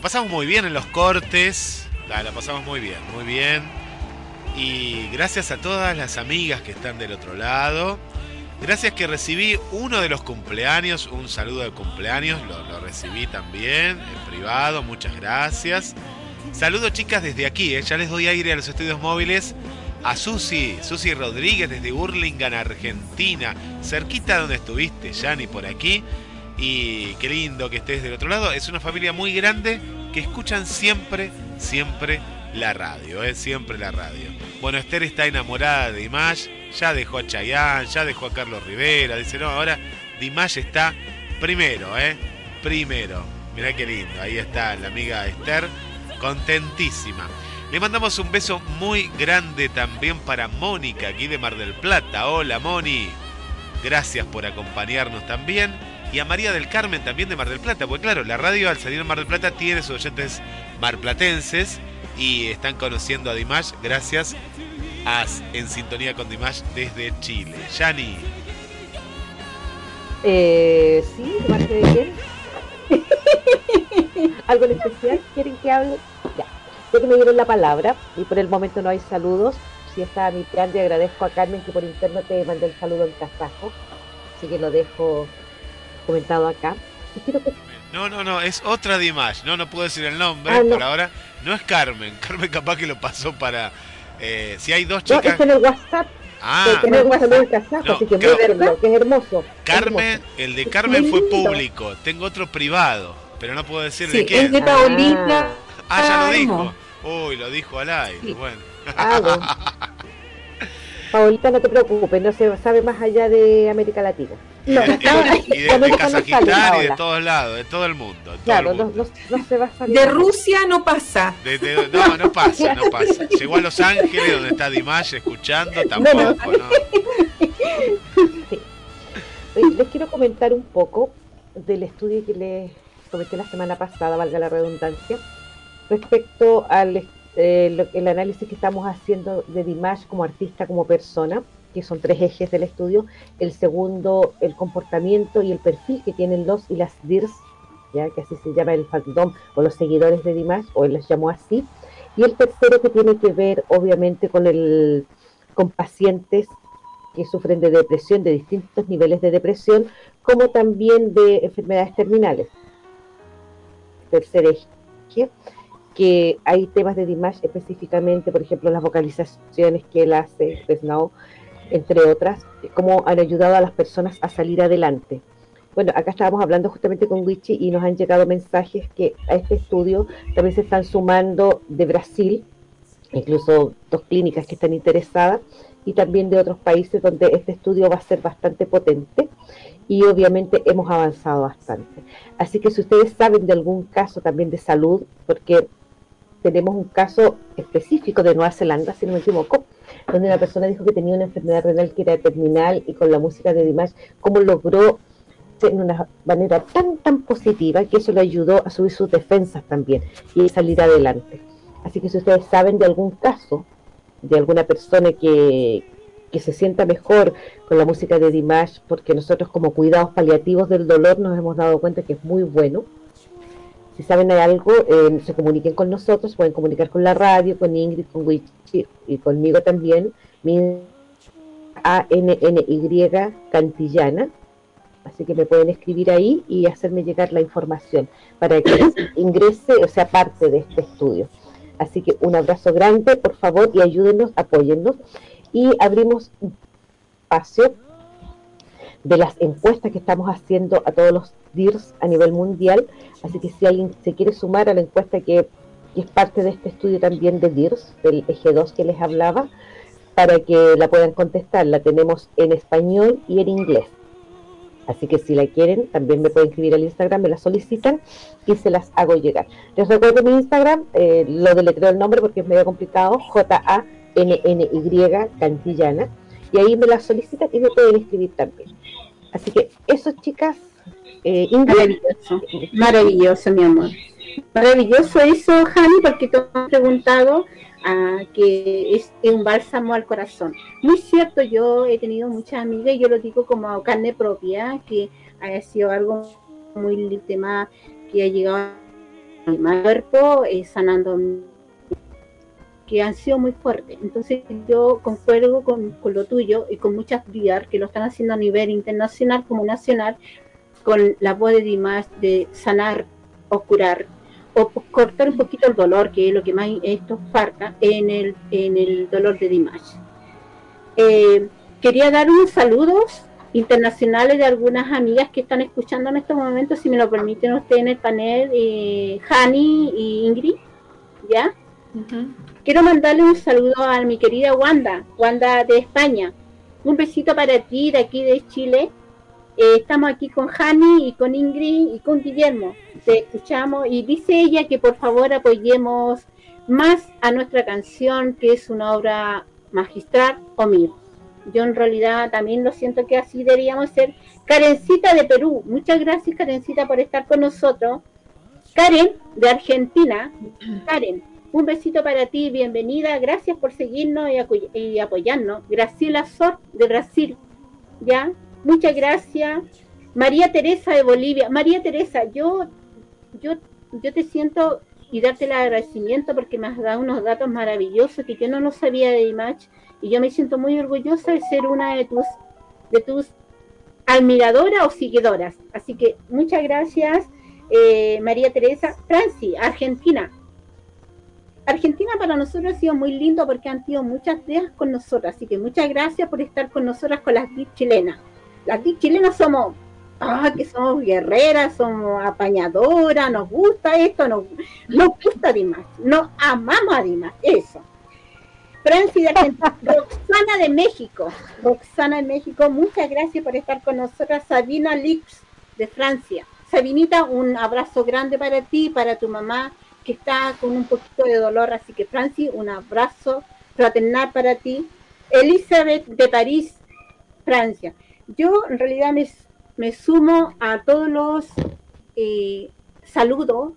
La pasamos muy bien en los cortes. La, pasamos muy bien, muy bien. Y gracias a todas las amigas que están del otro lado. Gracias que recibí uno de los cumpleaños, un saludo de cumpleaños, lo, lo recibí también en privado, muchas gracias. Saludo chicas desde aquí, ¿eh? ya les doy aire a los estudios móviles. A Susi, Susi Rodríguez desde Burlingame, Argentina, cerquita donde estuviste, Yani, por aquí. Y qué lindo que estés del otro lado. Es una familia muy grande que escuchan siempre, siempre la radio, ¿eh? siempre la radio. Bueno, Esther está enamorada de Dimash, ya dejó a Chayanne, ya dejó a Carlos Rivera. Dice, no, ahora Dimash está primero, ¿eh? Primero. Mirá qué lindo, ahí está la amiga Esther, contentísima. Le mandamos un beso muy grande también para Mónica, aquí de Mar del Plata. Hola, Moni. Gracias por acompañarnos también. Y a María del Carmen también de Mar del Plata, porque claro, la radio al salir en Mar del Plata tiene sus oyentes marplatenses y están conociendo a Dimash gracias a En Sintonía con Dimash desde Chile. Yani. Eh, sí, ¿de parte de quién? ¿Algo en especial? ¿Quieren que hable? Ya. Ya que me dieron la palabra y por el momento no hay saludos, si está mi plan, agradezco a Carmen que por interno te mandé el saludo en kazajo, así que lo dejo comentado acá. Y quiero que No, no, no, es otra Dimash. No, no puedo decir el nombre Ah, no. por ahora. No es Carmen. Carmen capaz que lo pasó para... eh, si hay dos No, chicas... es en el WhatsApp. Ah, un saludo en No, así que verlo, que es hermoso. Carmen, el de Carmen fue público. Tengo otro privado, pero no puedo decir Sí, de quién. es de Paulina. Ah, ya lo dijo. Uy, lo dijo al aire. Bueno. Ah, bueno. Paulita, no te preocupes, no se sabe más allá de América Latina. No, y de, y de- Kazajistán sale, y de todos lados, de todo el mundo. todo Claro, el no, mundo. no, no se va a salir. De Rusia no pasa. De- de- no, no pasa, no pasa. Llegó a Los Ángeles, donde está Dimash escuchando, tampoco, no. no. Oye, Les quiero comentar un poco del estudio que les comenté la semana pasada, valga la redundancia, respecto al eh, el análisis que estamos haciendo de Dimash como artista, como persona, que son tres ejes del estudio. El segundo, el comportamiento y el perfil que tienen los y las DIRS, ya que así se llama el fandom o los seguidores de Dimash, o él los llamó así. Y el tercero que tiene que ver, obviamente, con el con pacientes que sufren de depresión, de distintos niveles de depresión, como también de enfermedades terminales. Tercer eje, que hay temas de Dimash específicamente, por ejemplo, las vocalizaciones que él hace, entre otras, cómo han ayudado a las personas a salir adelante. Bueno, acá estábamos hablando justamente con Wichi y nos han llegado mensajes que a este estudio también se están sumando de Brasil, incluso dos clínicas que están interesadas, y también de otros países donde este estudio va a ser bastante potente y obviamente hemos avanzado bastante. Así que si ustedes saben de algún caso también de salud, porque tenemos un caso específico de Nueva Zelanda, si no me equivoco, donde una persona dijo que tenía una enfermedad renal que era terminal y con la música de Dimash, cómo logró de una manera tan, tan positiva que eso le ayudó a subir sus defensas también y salir adelante. Así que si ustedes saben de algún caso, de alguna persona que, que se sienta mejor con la música de Dimash, porque nosotros como cuidados paliativos del dolor nos hemos dado cuenta que es muy bueno. Si saben algo, eh, se comuniquen con nosotros, pueden comunicar con la radio, con Ingrid, con Wichi y conmigo también. Mi A-N-N-Y Cantillana. Así que me pueden escribir ahí y hacerme llegar la información para que ingrese o sea parte de este estudio. Así que un abrazo grande, por favor, y ayúdenos, apóyennos. Y abrimos espacio de las encuestas que estamos haciendo a todos los DIRS a nivel mundial. Así que si alguien se quiere sumar a la encuesta que, que es parte de este estudio también de DIRS, del eje 2 que les hablaba, para que la puedan contestar. La tenemos en español y en inglés. Así que si la quieren, también me pueden escribir al Instagram, me la solicitan y se las hago llegar. Les recuerdo mi Instagram, eh, lo deletreo el nombre porque es medio complicado, J-A-N-N-Y Cantillana, y ahí me la solicitan y me pueden escribir también. Así que eso, chicas, eh, maravilloso, maravilloso, mi amor. Maravilloso eso, Jani, porque te han preguntado ah, que es un bálsamo al corazón. Muy cierto, yo he tenido muchas amigas y yo lo digo como carne propia, que ha sido algo muy tema que ha llegado a mi cuerpo, eh, sanando que han sido muy fuertes. Entonces yo concuerdo con, con, lo tuyo y con muchas vías que lo están haciendo a nivel internacional como nacional, con la voz de Dimas de sanar o curar o cortar un poquito el dolor, que es lo que más esto falta en el, en el dolor de Dimash. Eh, quería dar unos saludos internacionales de algunas amigas que están escuchando en estos momentos, si me lo permiten ustedes en el panel, eh, Hani y Ingrid, ¿ya? Quiero mandarle un saludo a mi querida Wanda, Wanda de España. Un besito para ti de aquí de Chile eh, estamos aquí con Hani y con Ingrid y con Guillermo. Te escuchamos y dice ella que por favor apoyemos más a nuestra canción, que es una obra magistral o mío. Yo en realidad también lo siento que así deberíamos ser. Karencita de Perú, muchas gracias Karencita por estar con nosotros. Karen de Argentina, Karen, un besito para ti, bienvenida, gracias por seguirnos y, apoyarnos. Graciela Sor de Brasil, ¿ya? Muchas gracias. María Teresa de Bolivia. María Teresa, yo, yo, yo te siento y darte el agradecimiento porque me has dado unos datos maravillosos que yo no lo sabía de Image y yo me siento muy orgullosa de ser una de tus, de tus admiradoras o seguidoras. Así que muchas gracias, eh, María Teresa. Franci, Argentina. Argentina para nosotros ha sido muy lindo porque han sido muchas días con nosotras, así que muchas gracias por estar con nosotras con las chilenas las chilenas somos, ah, que somos guerreras, somos apañadoras, nos gusta esto, nos, nos gusta Dimas, nos amamos a Dimas, eso. Francis de Roxana de México, Roxana de México, muchas gracias por estar con nosotras, Sabina Lix de Francia. Sabinita, un abrazo grande para ti, para tu mamá, está con un poquito de dolor, así que Francis, un abrazo fraternal para ti. Elizabeth de París, Francia yo en realidad me, sumo a todos los eh, saludos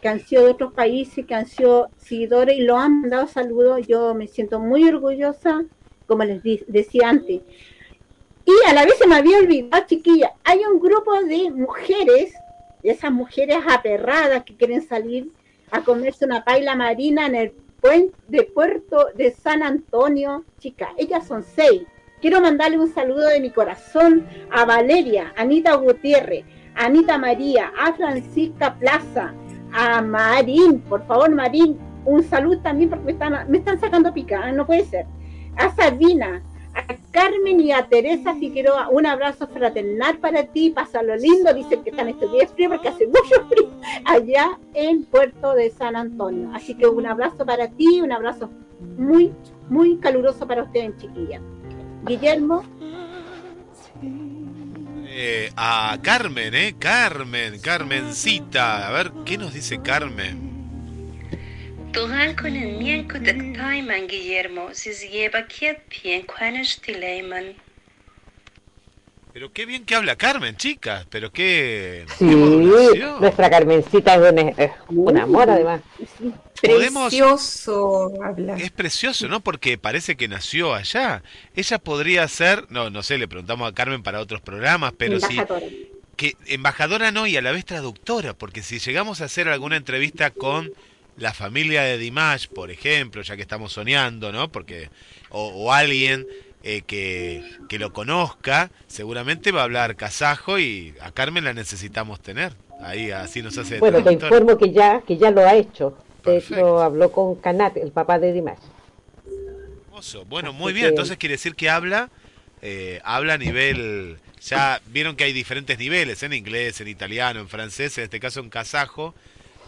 que han sido de otros países, que han sido seguidores y lo han mandado saludos. Yo me siento muy orgullosa, como les decía antes. Y a la vez se me había olvidado, chiquilla, hay un grupo de mujeres, esas mujeres aperradas que quieren salir a comerse una paila marina en el puente de Puerto de San Antonio. Chicas, ellas son seis Quiero mandarle un saludo de mi corazón a Valeria, Anita Gutiérrez, Anita María, a Francisca Plaza, a Marín, por favor Marín, un saludo también porque me están, me están sacando pica, no puede ser. A Sabina, a Carmen y a Teresa Figueroa, un abrazo fraternal para ti, pásalo lindo, dicen que están estos frío porque hace mucho frío allá en Puerto de San Antonio. Así que un abrazo para ti, un abrazo muy, muy caluroso para ustedes, chiquillas. Guillermo. Eh, a Carmen, ¿eh? Carmen, Carmencita. A ver, ¿qué nos dice Carmen? Guillermo, si lleva kiet pien quanish tileiman. Pero qué bien que habla Carmen, chicas. Pero qué. Sí, qué nuestra Carmencita es un, es un amor además. Podemos- Precioso hablar. Es precioso, ¿no? Porque parece que nació allá. Ella podría ser, no, no sé, le preguntamos a Carmen para otros programas, pero sí, Embajadora. que embajadora no y a la vez traductora, porque si llegamos a hacer alguna entrevista con la familia de Dimash, por ejemplo, ya que estamos soñando, ¿no? Porque o, o alguien eh, que, que lo conozca, seguramente va a hablar kazajo y a Carmen la necesitamos tener. Ahí así nos hace Bueno, te informo que ya, que ya lo ha hecho. De hecho, habló con Kanat, el papá de Dimash. Hermoso. Bueno, muy bien. Entonces quiere decir que habla, eh, habla a nivel. Ya vieron que hay diferentes niveles en inglés, en italiano, en francés, en este caso en kazajo.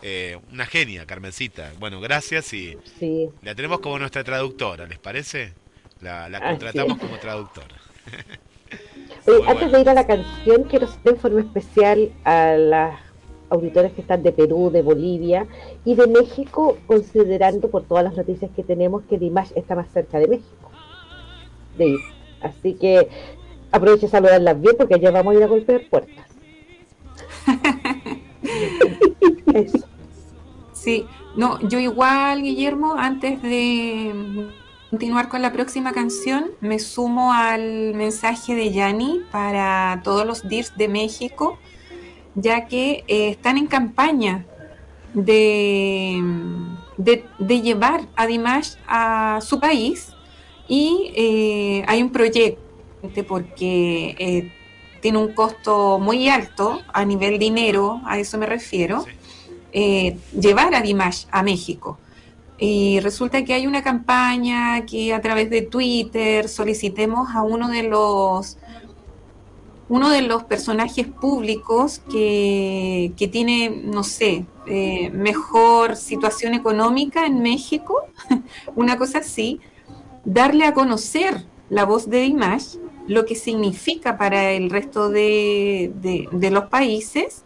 Eh, una genia, Carmencita. Bueno, gracias y Sí. la tenemos como nuestra traductora, ¿les parece? La, contratamos como traductora. Oye, Muy antes de ir a la canción, quiero hacer en forma especial a las auditores que están de Perú, de Bolivia y de México, considerando por todas las noticias que tenemos que Dimash está más cerca de México. De ir. Así que aproveche a saludarlas bien porque allá vamos a ir a golpear puertas. Sí, no, yo igual, Guillermo, antes de continuar con la próxima canción, me sumo al mensaje de Yanni para todos los DIRS de México, ya que eh, están en campaña de, de, de llevar a Dimash a su país y eh, hay un proyecto porque eh, tiene un costo muy alto a nivel dinero, a eso me refiero eh, llevar a Dimash a México. Y resulta que hay una campaña que a través de Twitter solicitemos a uno de los uno de los personajes públicos que, que tiene, no sé, eh, mejor situación económica en México, una cosa así, darle a conocer la voz de Dimash, lo que significa para el resto de, de- los países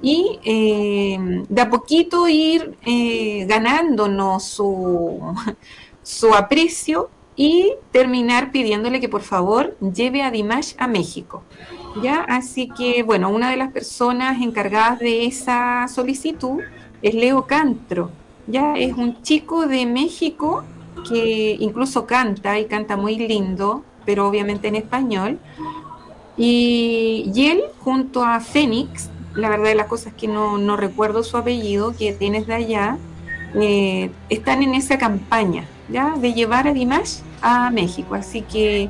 y eh, de a poquito ir eh, ganándonos su, su aprecio y terminar pidiéndole que por favor lleve a Dimash a México. ¿Ya? Así que, bueno, una de las personas encargadas de esa solicitud es Leo Cantro. Ya es un chico de México que incluso canta y canta muy lindo, pero obviamente en español. Y, y él, junto a Fénix, la verdad de las cosas es que no, no recuerdo su apellido, que tienes de allá, eh, están en esa campaña, ¿ya? De llevar a Dimash a México. Así que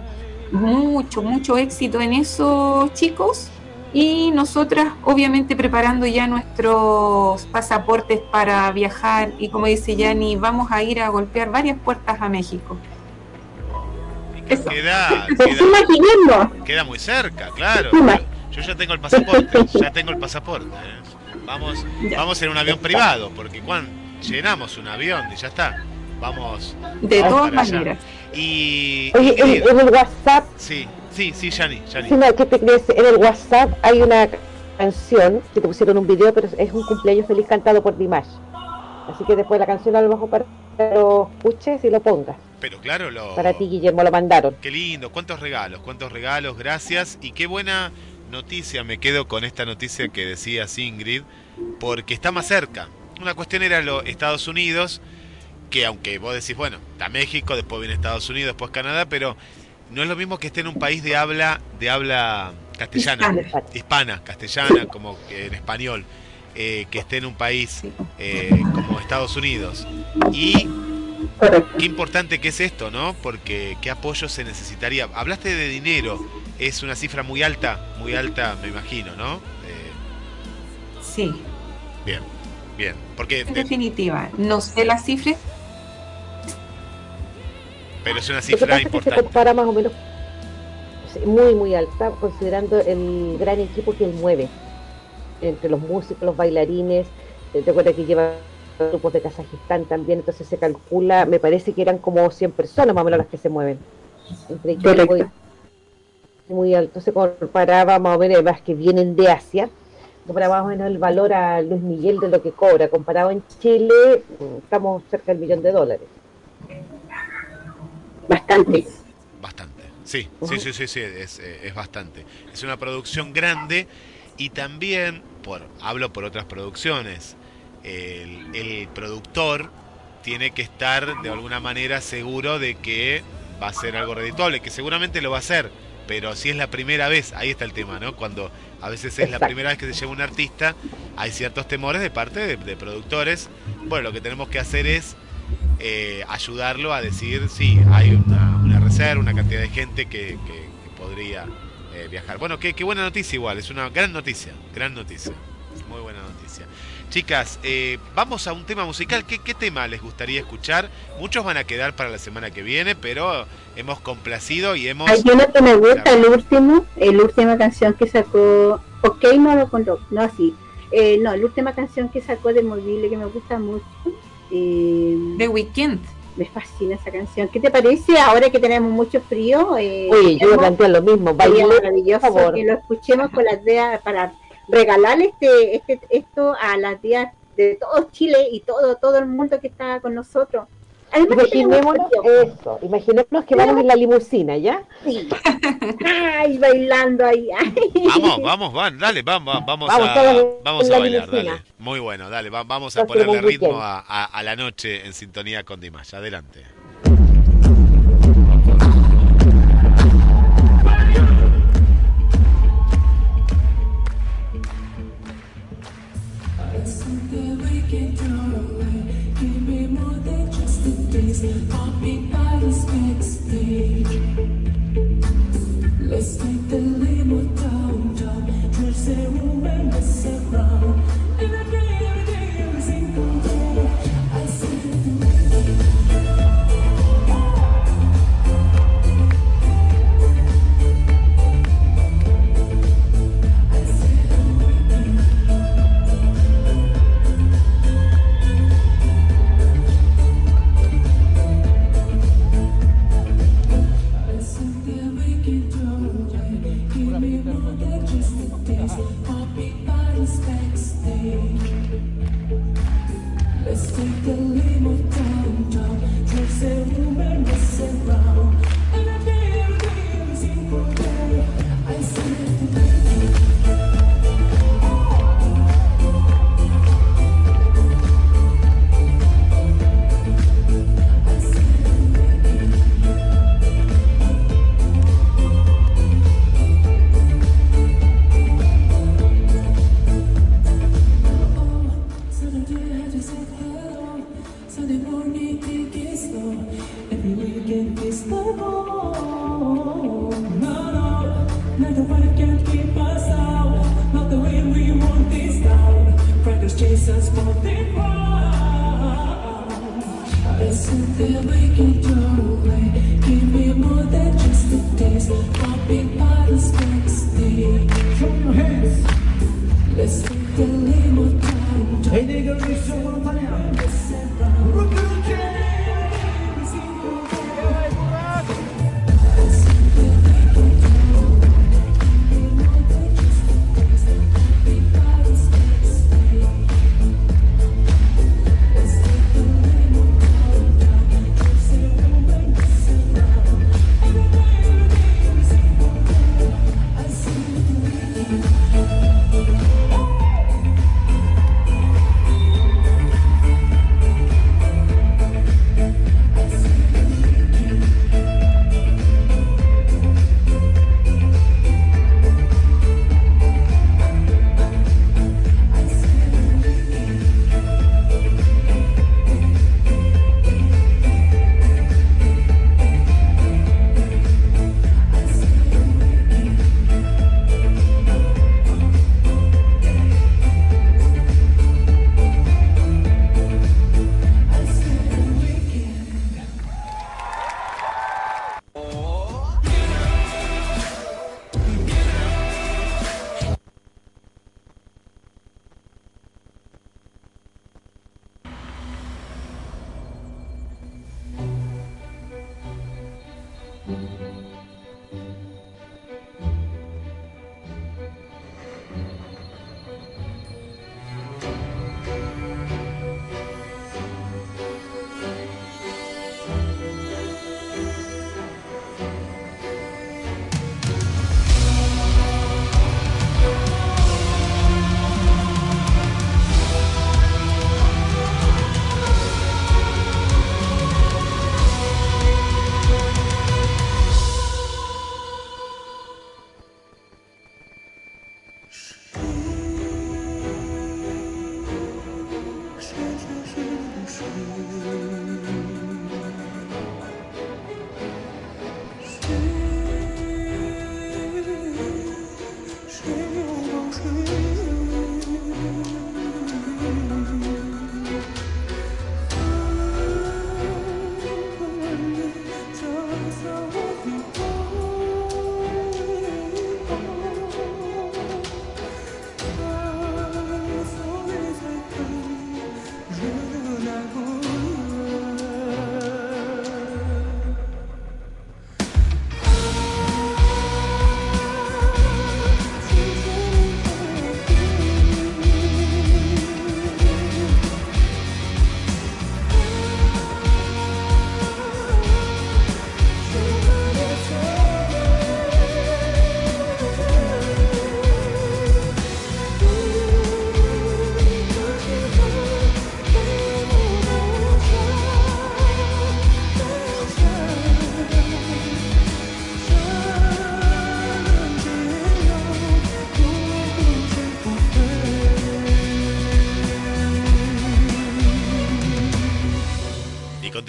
mucho, mucho éxito en eso, chicos. Y nosotras, obviamente, preparando ya nuestros pasaportes para viajar. Y como dice Yani, vamos a ir a golpear varias puertas a México. Eso. Queda, queda, muy cerca, claro. Yo, ya tengo el pasaporte, ya tengo el pasaporte. ¿eh? Vamos, vamos en un avión privado, porque cuando llenamos un avión y ya está. Vamos. De vamos todas maneras. Y Oye, en, el WhatsApp, sí, sí, sí, Yani, Yani. sí, no, ¿qué te crees? En el WhatsApp hay una canción que te pusieron un video, pero es un cumpleaños feliz cantado por Dimash. Así que después de la canción a lo mejor para lo escuches y lo pongas. Pero claro, lo, Para ti, Guillermo, lo mandaron. Qué lindo, cuántos regalos, cuántos regalos, gracias. Y qué buena noticia, me quedo con esta noticia que decía Ingrid, porque está más cerca. Una cuestión era lo, Estados Unidos, que aunque vos decís, bueno, está México, después viene Estados Unidos, después Canadá, pero no es lo mismo que esté en un país de habla, de habla castellana, Hispana. hispana, castellana, como que en español, eh, que esté en un país eh, como Estados Unidos. Y qué importante que es esto, ¿no? Porque qué apoyo se necesitaría. Hablaste de dinero, es una cifra muy alta, muy alta, me imagino, ¿no? Eh, Sí, bien, bien. Porque, en de- definitiva. No sé las cifras, pero es una cifra que se importante. compara más o menos muy, muy alta, considerando el gran equipo que él mueve. Entre los músicos, los bailarines, eh, te acuerdas que lleva grupos de Kazajistán también, entonces se calcula, me parece que eran como 100 personas más o menos las que se mueven. Entre Correcto. muy alto, se comparaba más o menos, además que vienen de Asia, para más o menos el valor a Luis Miguel de lo que cobra. Comparado en Chile, mm, estamos cerca del millón de dólares. Bastante. Bastante. Sí, sí, sí, sí, sí, es, eh, es bastante. Es una producción grande y también, por hablo por otras producciones, el, el productor tiene que estar de alguna manera seguro de que va a ser algo redituable, que seguramente lo va a hacer, pero si es la primera vez, ahí está el tema, ¿no? Cuando a veces es la primera vez que se lleva un artista, hay ciertos temores de parte de, de productores. Bueno, lo que tenemos que hacer es eh, ayudarlo a decir, sí, hay una, una reserva, una cantidad de gente que, que- que podría viajar. Bueno, qué, qué buena noticia igual, es una gran noticia, gran noticia, muy buena noticia. Chicas, eh, vamos a un tema musical. ¿Qué, ¿Qué tema les gustaría escuchar? Muchos van a quedar para la semana que viene, pero hemos complacido y hemos... Hay uno que me gusta, el último, el última canción que sacó, ok, no lo contó, no así, eh, no, la última canción que sacó de Mobile que me gusta mucho. Eh, The Weeknd. Me fascina esa canción. ¿Qué te parece ahora que tenemos mucho frío? Eh, Oye, yo planteo lo mismo. sería Baile, maravilloso por favor. que lo escuchemos con las ideas para regalarle este, este, esto a las días de todo Chile y todo, todo el mundo que está con nosotros. Imaginémonos eso, imaginémonos que vamos en la limusina, ¿ya? Sí. Ay, bailando ahí. ay. Vamos, vamos, van, dale, vamos, vamos, Vamos, a, vamos a la bailar, limusina. dale. Muy bueno, dale, va- vamos a Próximo ponerle ritmo a, a- a la noche en sintonía con Dimash. Adelante.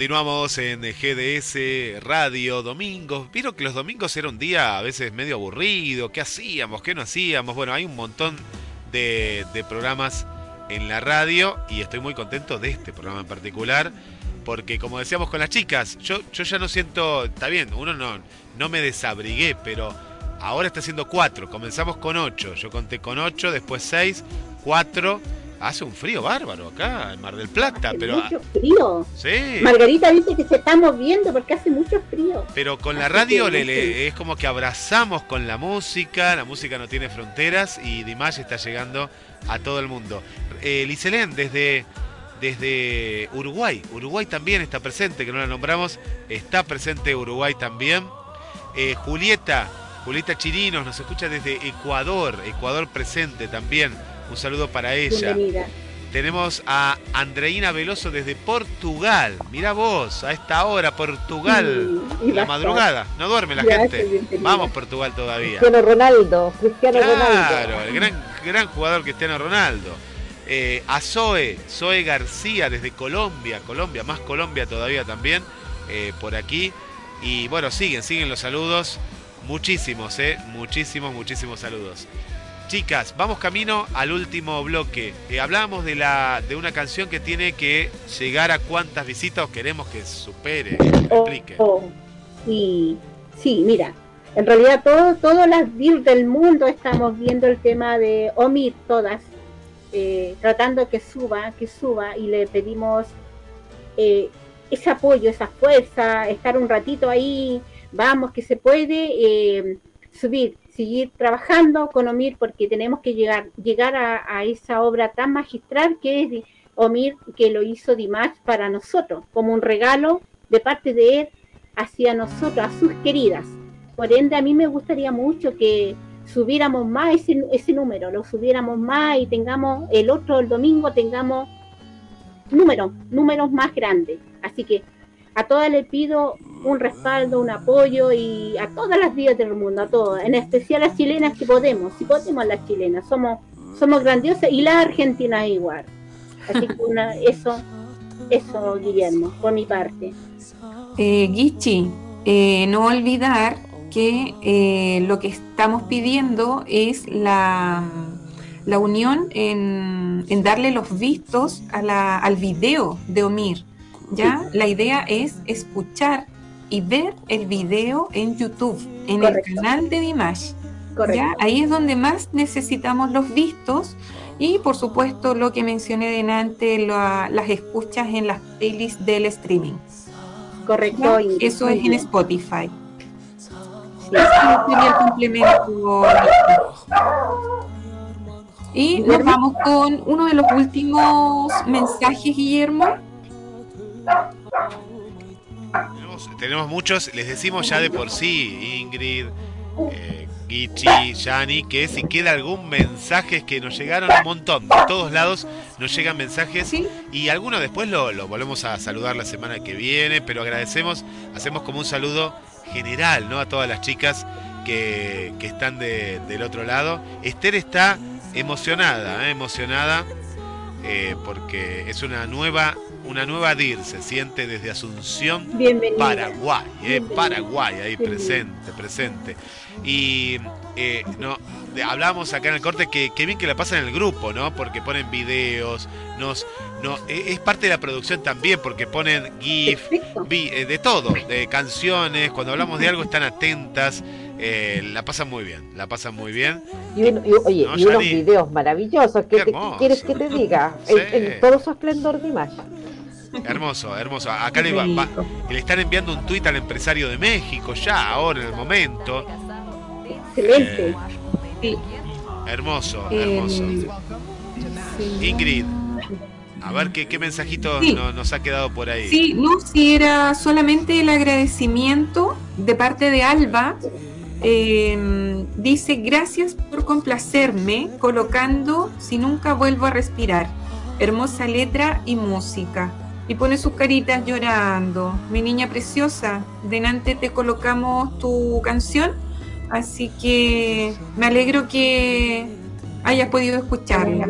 Continuamos en GDS Radio Domingos. Vieron que los domingos era un día a veces medio aburrido. ¿Qué hacíamos? ¿Qué no hacíamos? Bueno, hay un montón de, de programas en la radio y estoy muy contento de este programa en particular. Porque como decíamos con las chicas, yo, yo ya no siento, está bien, uno no, no me desabrigué, pero ahora está haciendo cuatro. Comenzamos con ocho, yo conté con ocho, después seis, cuatro. Hace un frío bárbaro acá en Mar del Plata, Hace pero mucho frío. sí. Margarita dice que se está moviendo porque hace mucho frío. Pero con la radio le- es como que abrazamos con la música, la música no tiene fronteras y Dimash está llegando a todo el mundo. Eh, Liselén, desde, desde Uruguay, Uruguay también está presente, que no la nombramos, está presente Uruguay también. Eh, Julieta, Julieta Chirinos nos escucha desde Ecuador, Ecuador presente también, un saludo para ella. Bienvenida. Tenemos a Andreina Veloso desde Portugal. Mira vos, a esta hora, Portugal. Sí, y la madrugada. No duerme la Gracias, gente. bienvenida. Vamos, Portugal todavía. Cristiano Ronaldo, Cristiano Claro, Ronaldo. el gran, gran jugador Cristiano Ronaldo. Eh, a Zoe, Zoe García desde Colombia, Colombia, más Colombia todavía también, eh, por aquí. Y bueno, siguen, siguen los saludos. Muchísimos, eh, muchísimos, muchísimos saludos. Chicas, vamos camino al último bloque. Eh, hablábamos de, la, de una canción que tiene que llegar a cuántas visitas queremos que supere. que explique. Oh, sí, sí, mira, en realidad todo, todas las DIR del mundo estamos viendo el tema de OMIR, todas, eh, tratando que suba, que suba y le pedimos eh, ese apoyo, esa fuerza, estar un ratito ahí, vamos, que se puede eh, subir, seguir trabajando con OMIR porque tenemos que llegar, llegar a, esa obra tan magistral que es OMIR, que lo hizo Dimash para nosotros, como un regalo de parte de él hacia nosotros, a sus queridas. Por ende, a mí me gustaría mucho que subiéramos más ese, ese número, lo subiéramos más y tengamos el otro, el domingo, tengamos números, números más grandes. Así que a todas les pido un respaldo, un apoyo y a todas las días del mundo, a todas, en especial a las chilenas que podemos, si podemos las chilenas, somos, somos grandiosas y las argentinas igual. Así que eso, eso, Guillermo, por mi parte. Eh, Gichi, eh, no olvidar que eh, lo que estamos pidiendo es la, la unión en, en darle los vistos a la- al video de Omir. ¿Ya? La idea es escuchar y ver el video en YouTube, en Correcto. el canal de Dimash. Correcto. ¿ya? Ahí es donde más necesitamos los vistos y por supuesto lo que mencioné delante, la- las escuchas en las playlists del streaming. Correcto. Eso es en. Spotify. Ese sería el complemento. Y nos vamos con uno de los últimos mensajes, Guillermo. Tenemos, tenemos muchos, les decimos ya de por sí, Ingrid, eh, Gichi, Yani, que si queda algún mensaje que nos llegaron un montón, de todos lados nos llegan mensajes y algunos después lo, lo volvemos a saludar la semana que viene, pero agradecemos, hacemos como un saludo general ¿no? a todas las chicas que, que están de- del otro lado. Esther está emocionada, ¿eh? emocionada eh, porque es una nueva una nueva DIR, se siente desde Asunción, Bienvenida. Paraguay, eh. Paraguay, ahí presente, presente. Y eh, no, hablábamos acá en el corte que, que bien que la pasan en el grupo, ¿no? Porque ponen videos, nos, no, e- es parte de la producción también, porque ponen GIF, vi- eh, de todo, de canciones, cuando hablamos de algo están atentas, eh, la pasan muy bien, la pasan muy bien. Y, un- y- oye, No, y unos Yani. videos maravillosos. ¿Qué, Qué te- quieres que te diga? Sí. En, en todo su esplendor de imagen. Hermoso, hermoso. Acá le, va- va- le están enviando un tuit al empresario de México, ya, ahora, en el momento. Excelente. Sí. Hermoso, Eh, hermoso. sí. Ingrid, a ver qué, qué mensajito Sí. no- nos ha quedado por ahí. Sí, no, si era solamente el agradecimiento de parte de Alba. Eh, dice, gracias por complacerme colocando Si nunca vuelvo a respirar. Hermosa letra y música. Y pone sus caritas llorando. Mi niña preciosa, delante te colocamos tu canción. Así que me alegro que hayas podido escucharla.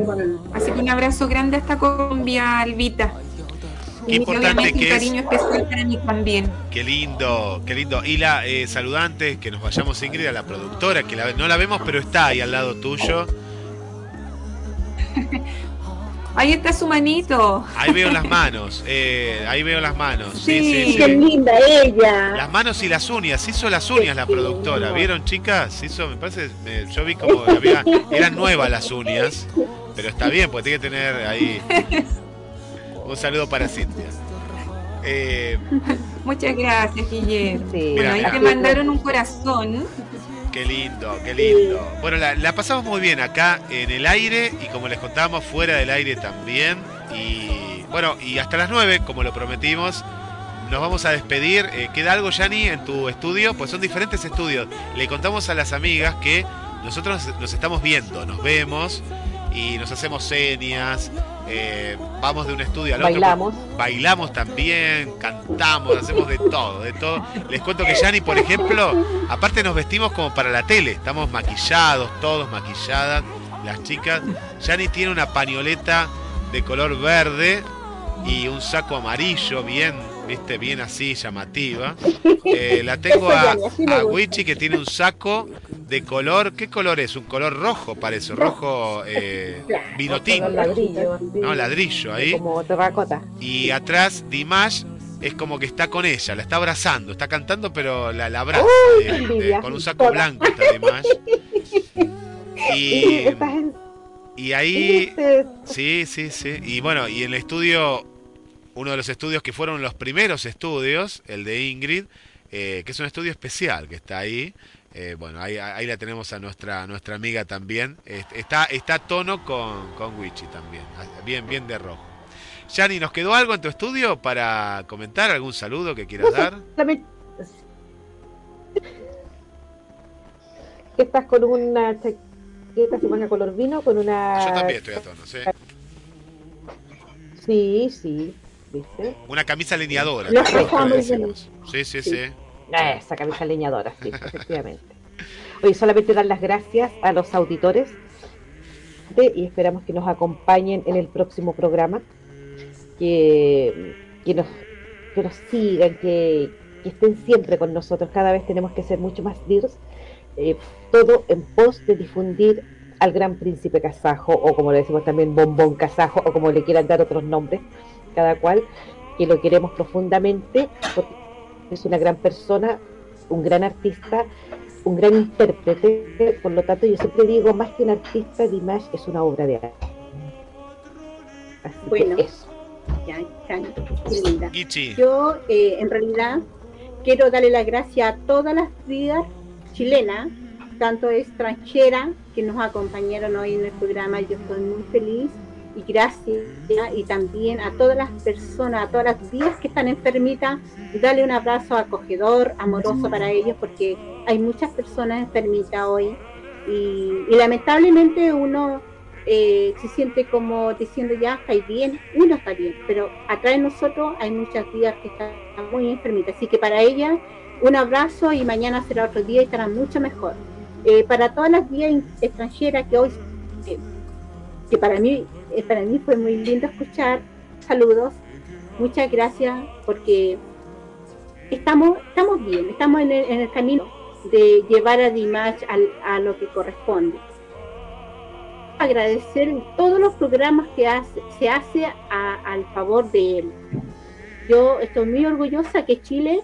Así que un abrazo grande hasta Colombia, Albita. Qué Y importante un que es. cariño especial para mí también. Qué lindo, qué lindo. Y la eh, saludante, que nos vayamos Ingrid, a la productora, que la- no la vemos, pero está ahí al lado tuyo. Ahí está su manito. Ahí veo las manos, eh, ahí veo las manos. Sí, Sí. sí, sí. Qué linda ella. Las manos y las uñas, hizo las uñas la productora, ¿vieron chicas? Hizo, me parece, me- yo vi como había, eran nuevas las uñas, pero está bien, porque tiene que tener ahí un saludo para Cintia. Eh, Muchas gracias, Guillermo. Sí, Bueno, ahí te mandaron un corazón. qué lindo, qué lindo. Bueno, la, la pasamos muy bien acá en el aire y como les contábamos, fuera del aire también. Y bueno, y hasta las 9, como lo prometimos, nos vamos a despedir. Eh, ¿Queda algo, Yani, en tu estudio? Pues son diferentes estudios. Le contamos a las amigas que nosotros nos estamos viendo, nos vemos y nos hacemos señas. Eh, vamos de un estudio al otro. Bailamos. Bailamos también, cantamos, hacemos de todo, de todo. Les cuento que Yani, por ejemplo, aparte nos vestimos como para la tele. Estamos maquillados, todos maquilladas, las chicas. Yani tiene una pañoleta de color verde y un saco amarillo, bien, viste, bien así, llamativa. Eh, la tengo a, a. Wichi que tiene un saco de color, ¿qué color es? Un color rojo parece, rojo eh, vino tinto. Color ladrillo, No, ladrillo ahí. Como terracota. Y atrás Dimash es como que está con ella, la está abrazando, está cantando pero la, la abraza, Uy, eh, eh, envidia. con un saco blanco está Dimash. Y, y ahí, sí, sí, sí. Y bueno, y en el estudio, uno de los estudios que fueron los primeros estudios, el de Ingrid, eh, que es un estudio especial que está ahí. Eh, bueno, ahí, ahí la tenemos a nuestra, nuestra amiga también. Est- Está, está a tono con, con Wichi también, bien, bien de rojo. Yani, ¿nos quedó algo en tu estudio para comentar? ¿Algún saludo que quieras dar? Que estás con una chaqueta color vino con una Yo también estoy a tono, ¿sí? sí sí viste Una camisa leñadora, Lo que nosotros muy decimos. Sí, sí, sí. esa camisa leñadora sí efectivamente. Hoy solamente dar las gracias a los auditores de- y esperamos que nos acompañen en el próximo programa que, que nos que nos sigan que, que estén siempre con nosotros. Cada vez tenemos que ser mucho más DIRS eh, todo en pos de difundir al gran príncipe kazajo, o como le decimos también bombón kazajo, o como le quieran dar otros nombres, cada cual, que lo queremos profundamente, porque es una gran persona, un gran artista, un gran intérprete, por lo tanto yo siempre digo, más que un artista, Dimash es una obra de arte. Así Bueno. que eso. Ya, Cani, qué linda. Gichi. Yo, eh, en realidad, quiero darle las gracias a todas las vidas chilenas, tanto extranjeras, que nos acompañaron hoy en el programa. Yo estoy muy feliz y gracias. Y también a todas las personas, a todas las vidas que están enfermitas, darle un abrazo acogedor, amoroso para ellos, porque hay muchas personas enfermitas hoy. Y, y lamentablemente uno eh, se siente como diciendo ya está bien, uno está bien, pero atrás de nosotros hay muchas vidas que están muy enfermitas, así que para ellas un abrazo y mañana será otro día y estarán mucho mejor. Eh, para todas las vías extranjeras que hoy, eh, que para mí, eh, para mí fue muy lindo escuchar, saludos, muchas gracias porque estamos, estamos bien, estamos en el, camino de llevar a Dimash al- a lo que corresponde agradecer todos los programas que hace, se hace al favor de él. Yo estoy muy orgullosa que Chile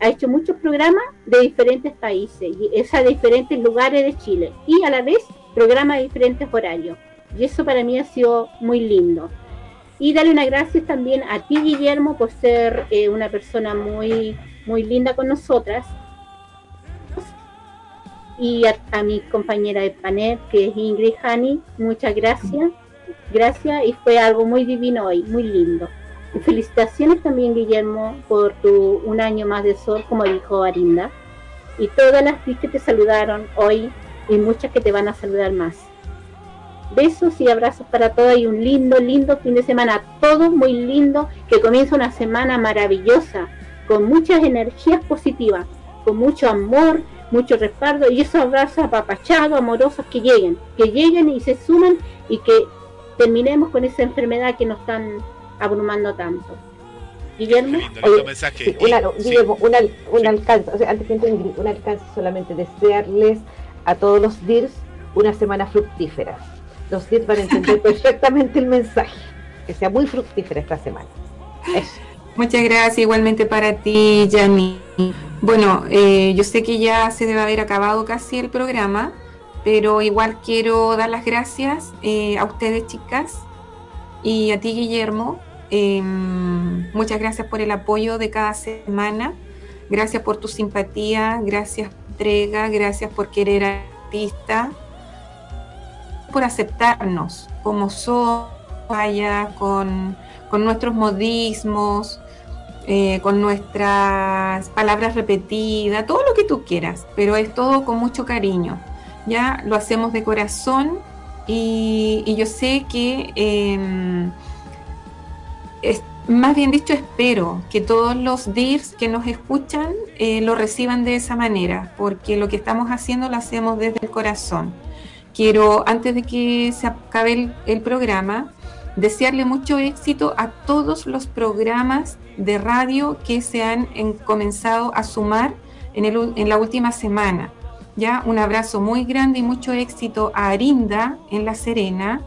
ha hecho muchos programas de diferentes países, y es a diferentes lugares de Chile, y a la vez programas de diferentes horarios. Y eso para mí ha sido muy lindo. Y darle unas gracias también a ti, Guillermo, por ser eh, una persona muy, muy linda con nosotras y a, a mi compañera de panel, que es Ingrid Hani, muchas gracias. Gracias y fue algo muy divino hoy, muy lindo. Y felicitaciones también, Guillermo, por tu un año más de sol, como dijo Arinda. Y todas las que te saludaron hoy y muchas que te van a saludar más. Besos y abrazos para todas y un lindo, lindo fin de semana. Todo muy lindo, que comienza una semana maravillosa, con muchas energías positivas, con mucho amor, mucho respaldo y esos abrazos apapachados, amorosos que lleguen, que lleguen y se sumen y que terminemos con esa enfermedad que nos están abrumando tanto. Guillermo. Lindo mensaje. Sí, Y- una- sí. Guillermo, un, al- un alcance, o sea, antes que entre Ingrid, un alcance solamente desearles a todos los DIRS una semana fructífera. Los DIRS van a entender perfectamente el mensaje. Que sea muy fructífera esta semana. Eso. Muchas gracias, igualmente para ti, Yanni. Bueno, eh, yo sé que ya se debe haber acabado casi el programa, pero igual quiero dar las gracias eh, a ustedes, chicas, y a ti, Guillermo. Eh, muchas gracias por el apoyo de cada semana. Gracias por tu simpatía, gracias por entrega, gracias por querer al artista, por aceptarnos como somos, con, con nuestros modismos, eh, con nuestras palabras repetidas, todo lo que tú quieras, pero es todo con mucho cariño. Ya lo hacemos de corazón y, yo sé que, eh, es- más bien dicho, espero que todos los DIRs que nos escuchan eh, lo reciban de esa manera, porque lo que estamos haciendo lo hacemos desde el corazón. Quiero, antes de que se acabe el, programa, desearle mucho éxito a todos los programas de radio que se han en- comenzado a sumar en la última semana. Ya un abrazo muy grande y mucho éxito a Arinda en La Serena,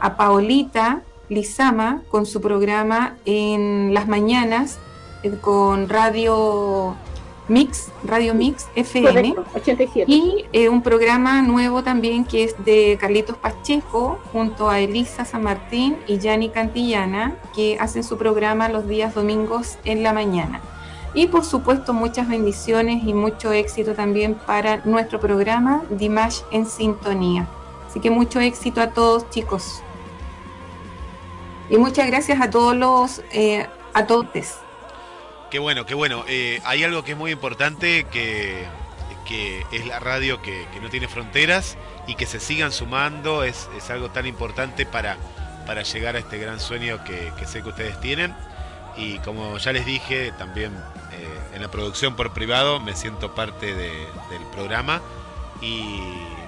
a Paolita Lizama con su programa en las mañanas eh, con Radio Mix, Radio Mix FM. Correcto, 87. Y eh, un programa nuevo también que es de Carlitos Pacheco junto a Elisa San Martín y Yanni Cantillana, que hacen su programa los días domingos en la mañana. Y por supuesto muchas bendiciones y mucho éxito también para nuestro programa Dimash en Sintonía. Así que mucho éxito a todos chicos. Y muchas gracias a todos los, eh, a todos. Qué bueno, qué bueno. Eh, hay algo que es muy importante que, que es la radio que, que no tiene fronteras y que se sigan sumando. Es, es algo tan importante para, para llegar a este gran sueño que, que sé que ustedes tienen. Y como ya les dije, también eh, en la producción por privado me siento parte de- del programa. Y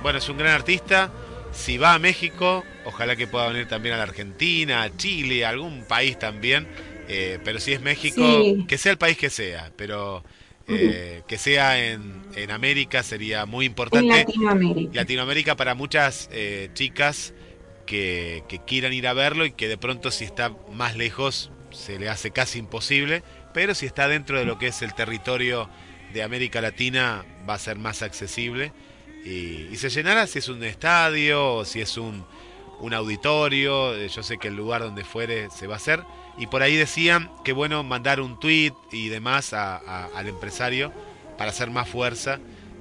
bueno, es un gran artista. Si va a México, ojalá que pueda venir también a la Argentina, a Chile, a algún país también. Eh, pero si es México, Sí. que sea el país que sea, pero eh, que sea en, en América sería muy En importante. Latinoamérica. Latinoamérica para muchas eh, chicas que, que quieran ir a verlo y que de pronto si está más lejos se le hace casi imposible, pero si está dentro de lo que es el territorio de América Latina va a ser más accesible y, y se llenará si es un estadio o si es un, un auditorio, eh, yo sé que el lugar donde fuere se va a hacer y por ahí decían que bueno mandar un tweet y demás a- a- al empresario para hacer más fuerza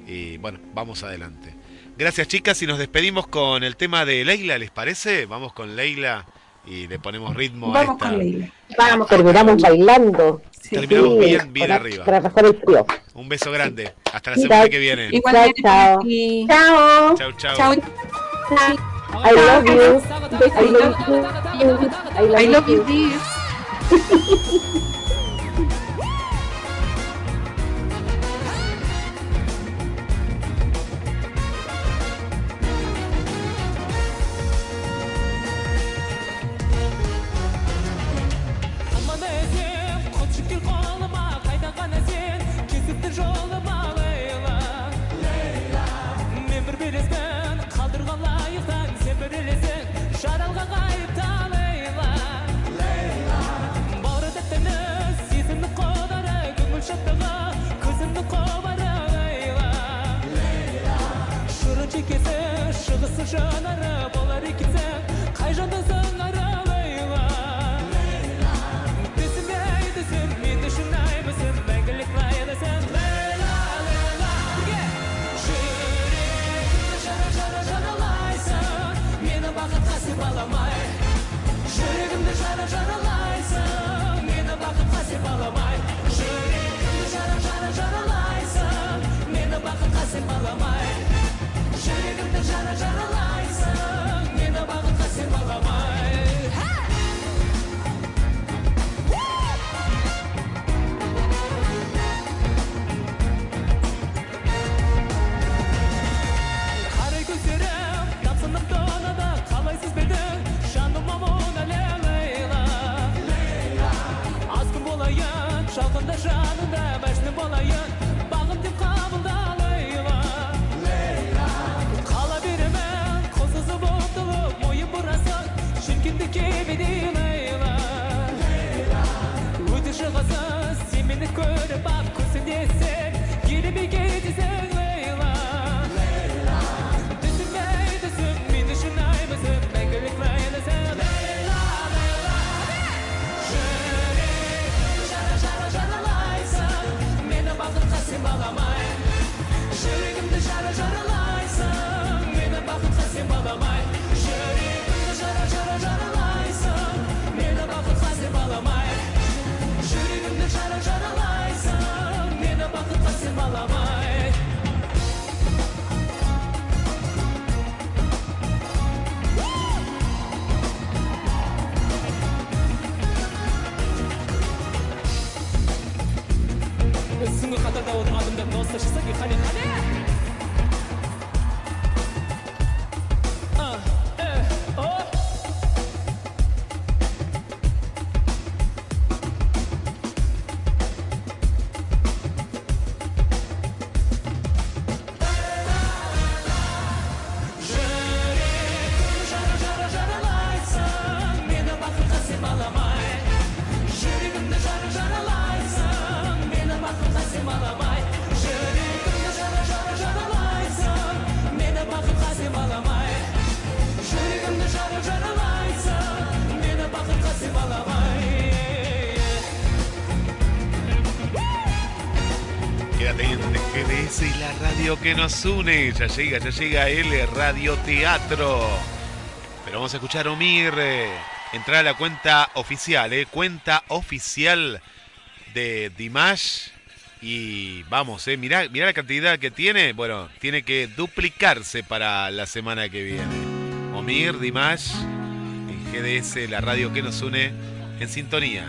y bueno, vamos adelante. Gracias chicas y nos despedimos con el tema de Leila, ¿les parece? Vamos con Leila y le ponemos ritmo a Vamos esta. con Leila. Vamos, terminamos bailando. Terminamos Sí, bien, bien para- arriba. Para pasar el frío. Un beso grande. Hasta la Chao. semana que viene. Igualmente Chao, ti. Chao. Chau, chau. Chao. I love you. I love you. I I love you, Ha ha ha ha! que nos une. Ya llega, ya llega el radioteatro. Pero vamos a escuchar a Omir. Eh, entrar a la cuenta oficial, ¿eh? Cuenta oficial de Dimash. Y vamos, ¿eh? Mirá, mirá la cantidad que tiene. Bueno, tiene que duplicarse para la semana que viene. Omir, Dimash, en GDS, la radio que nos une en sintonía.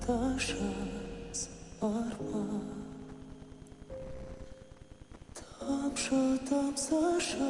жанарымда жас бар ма тамшы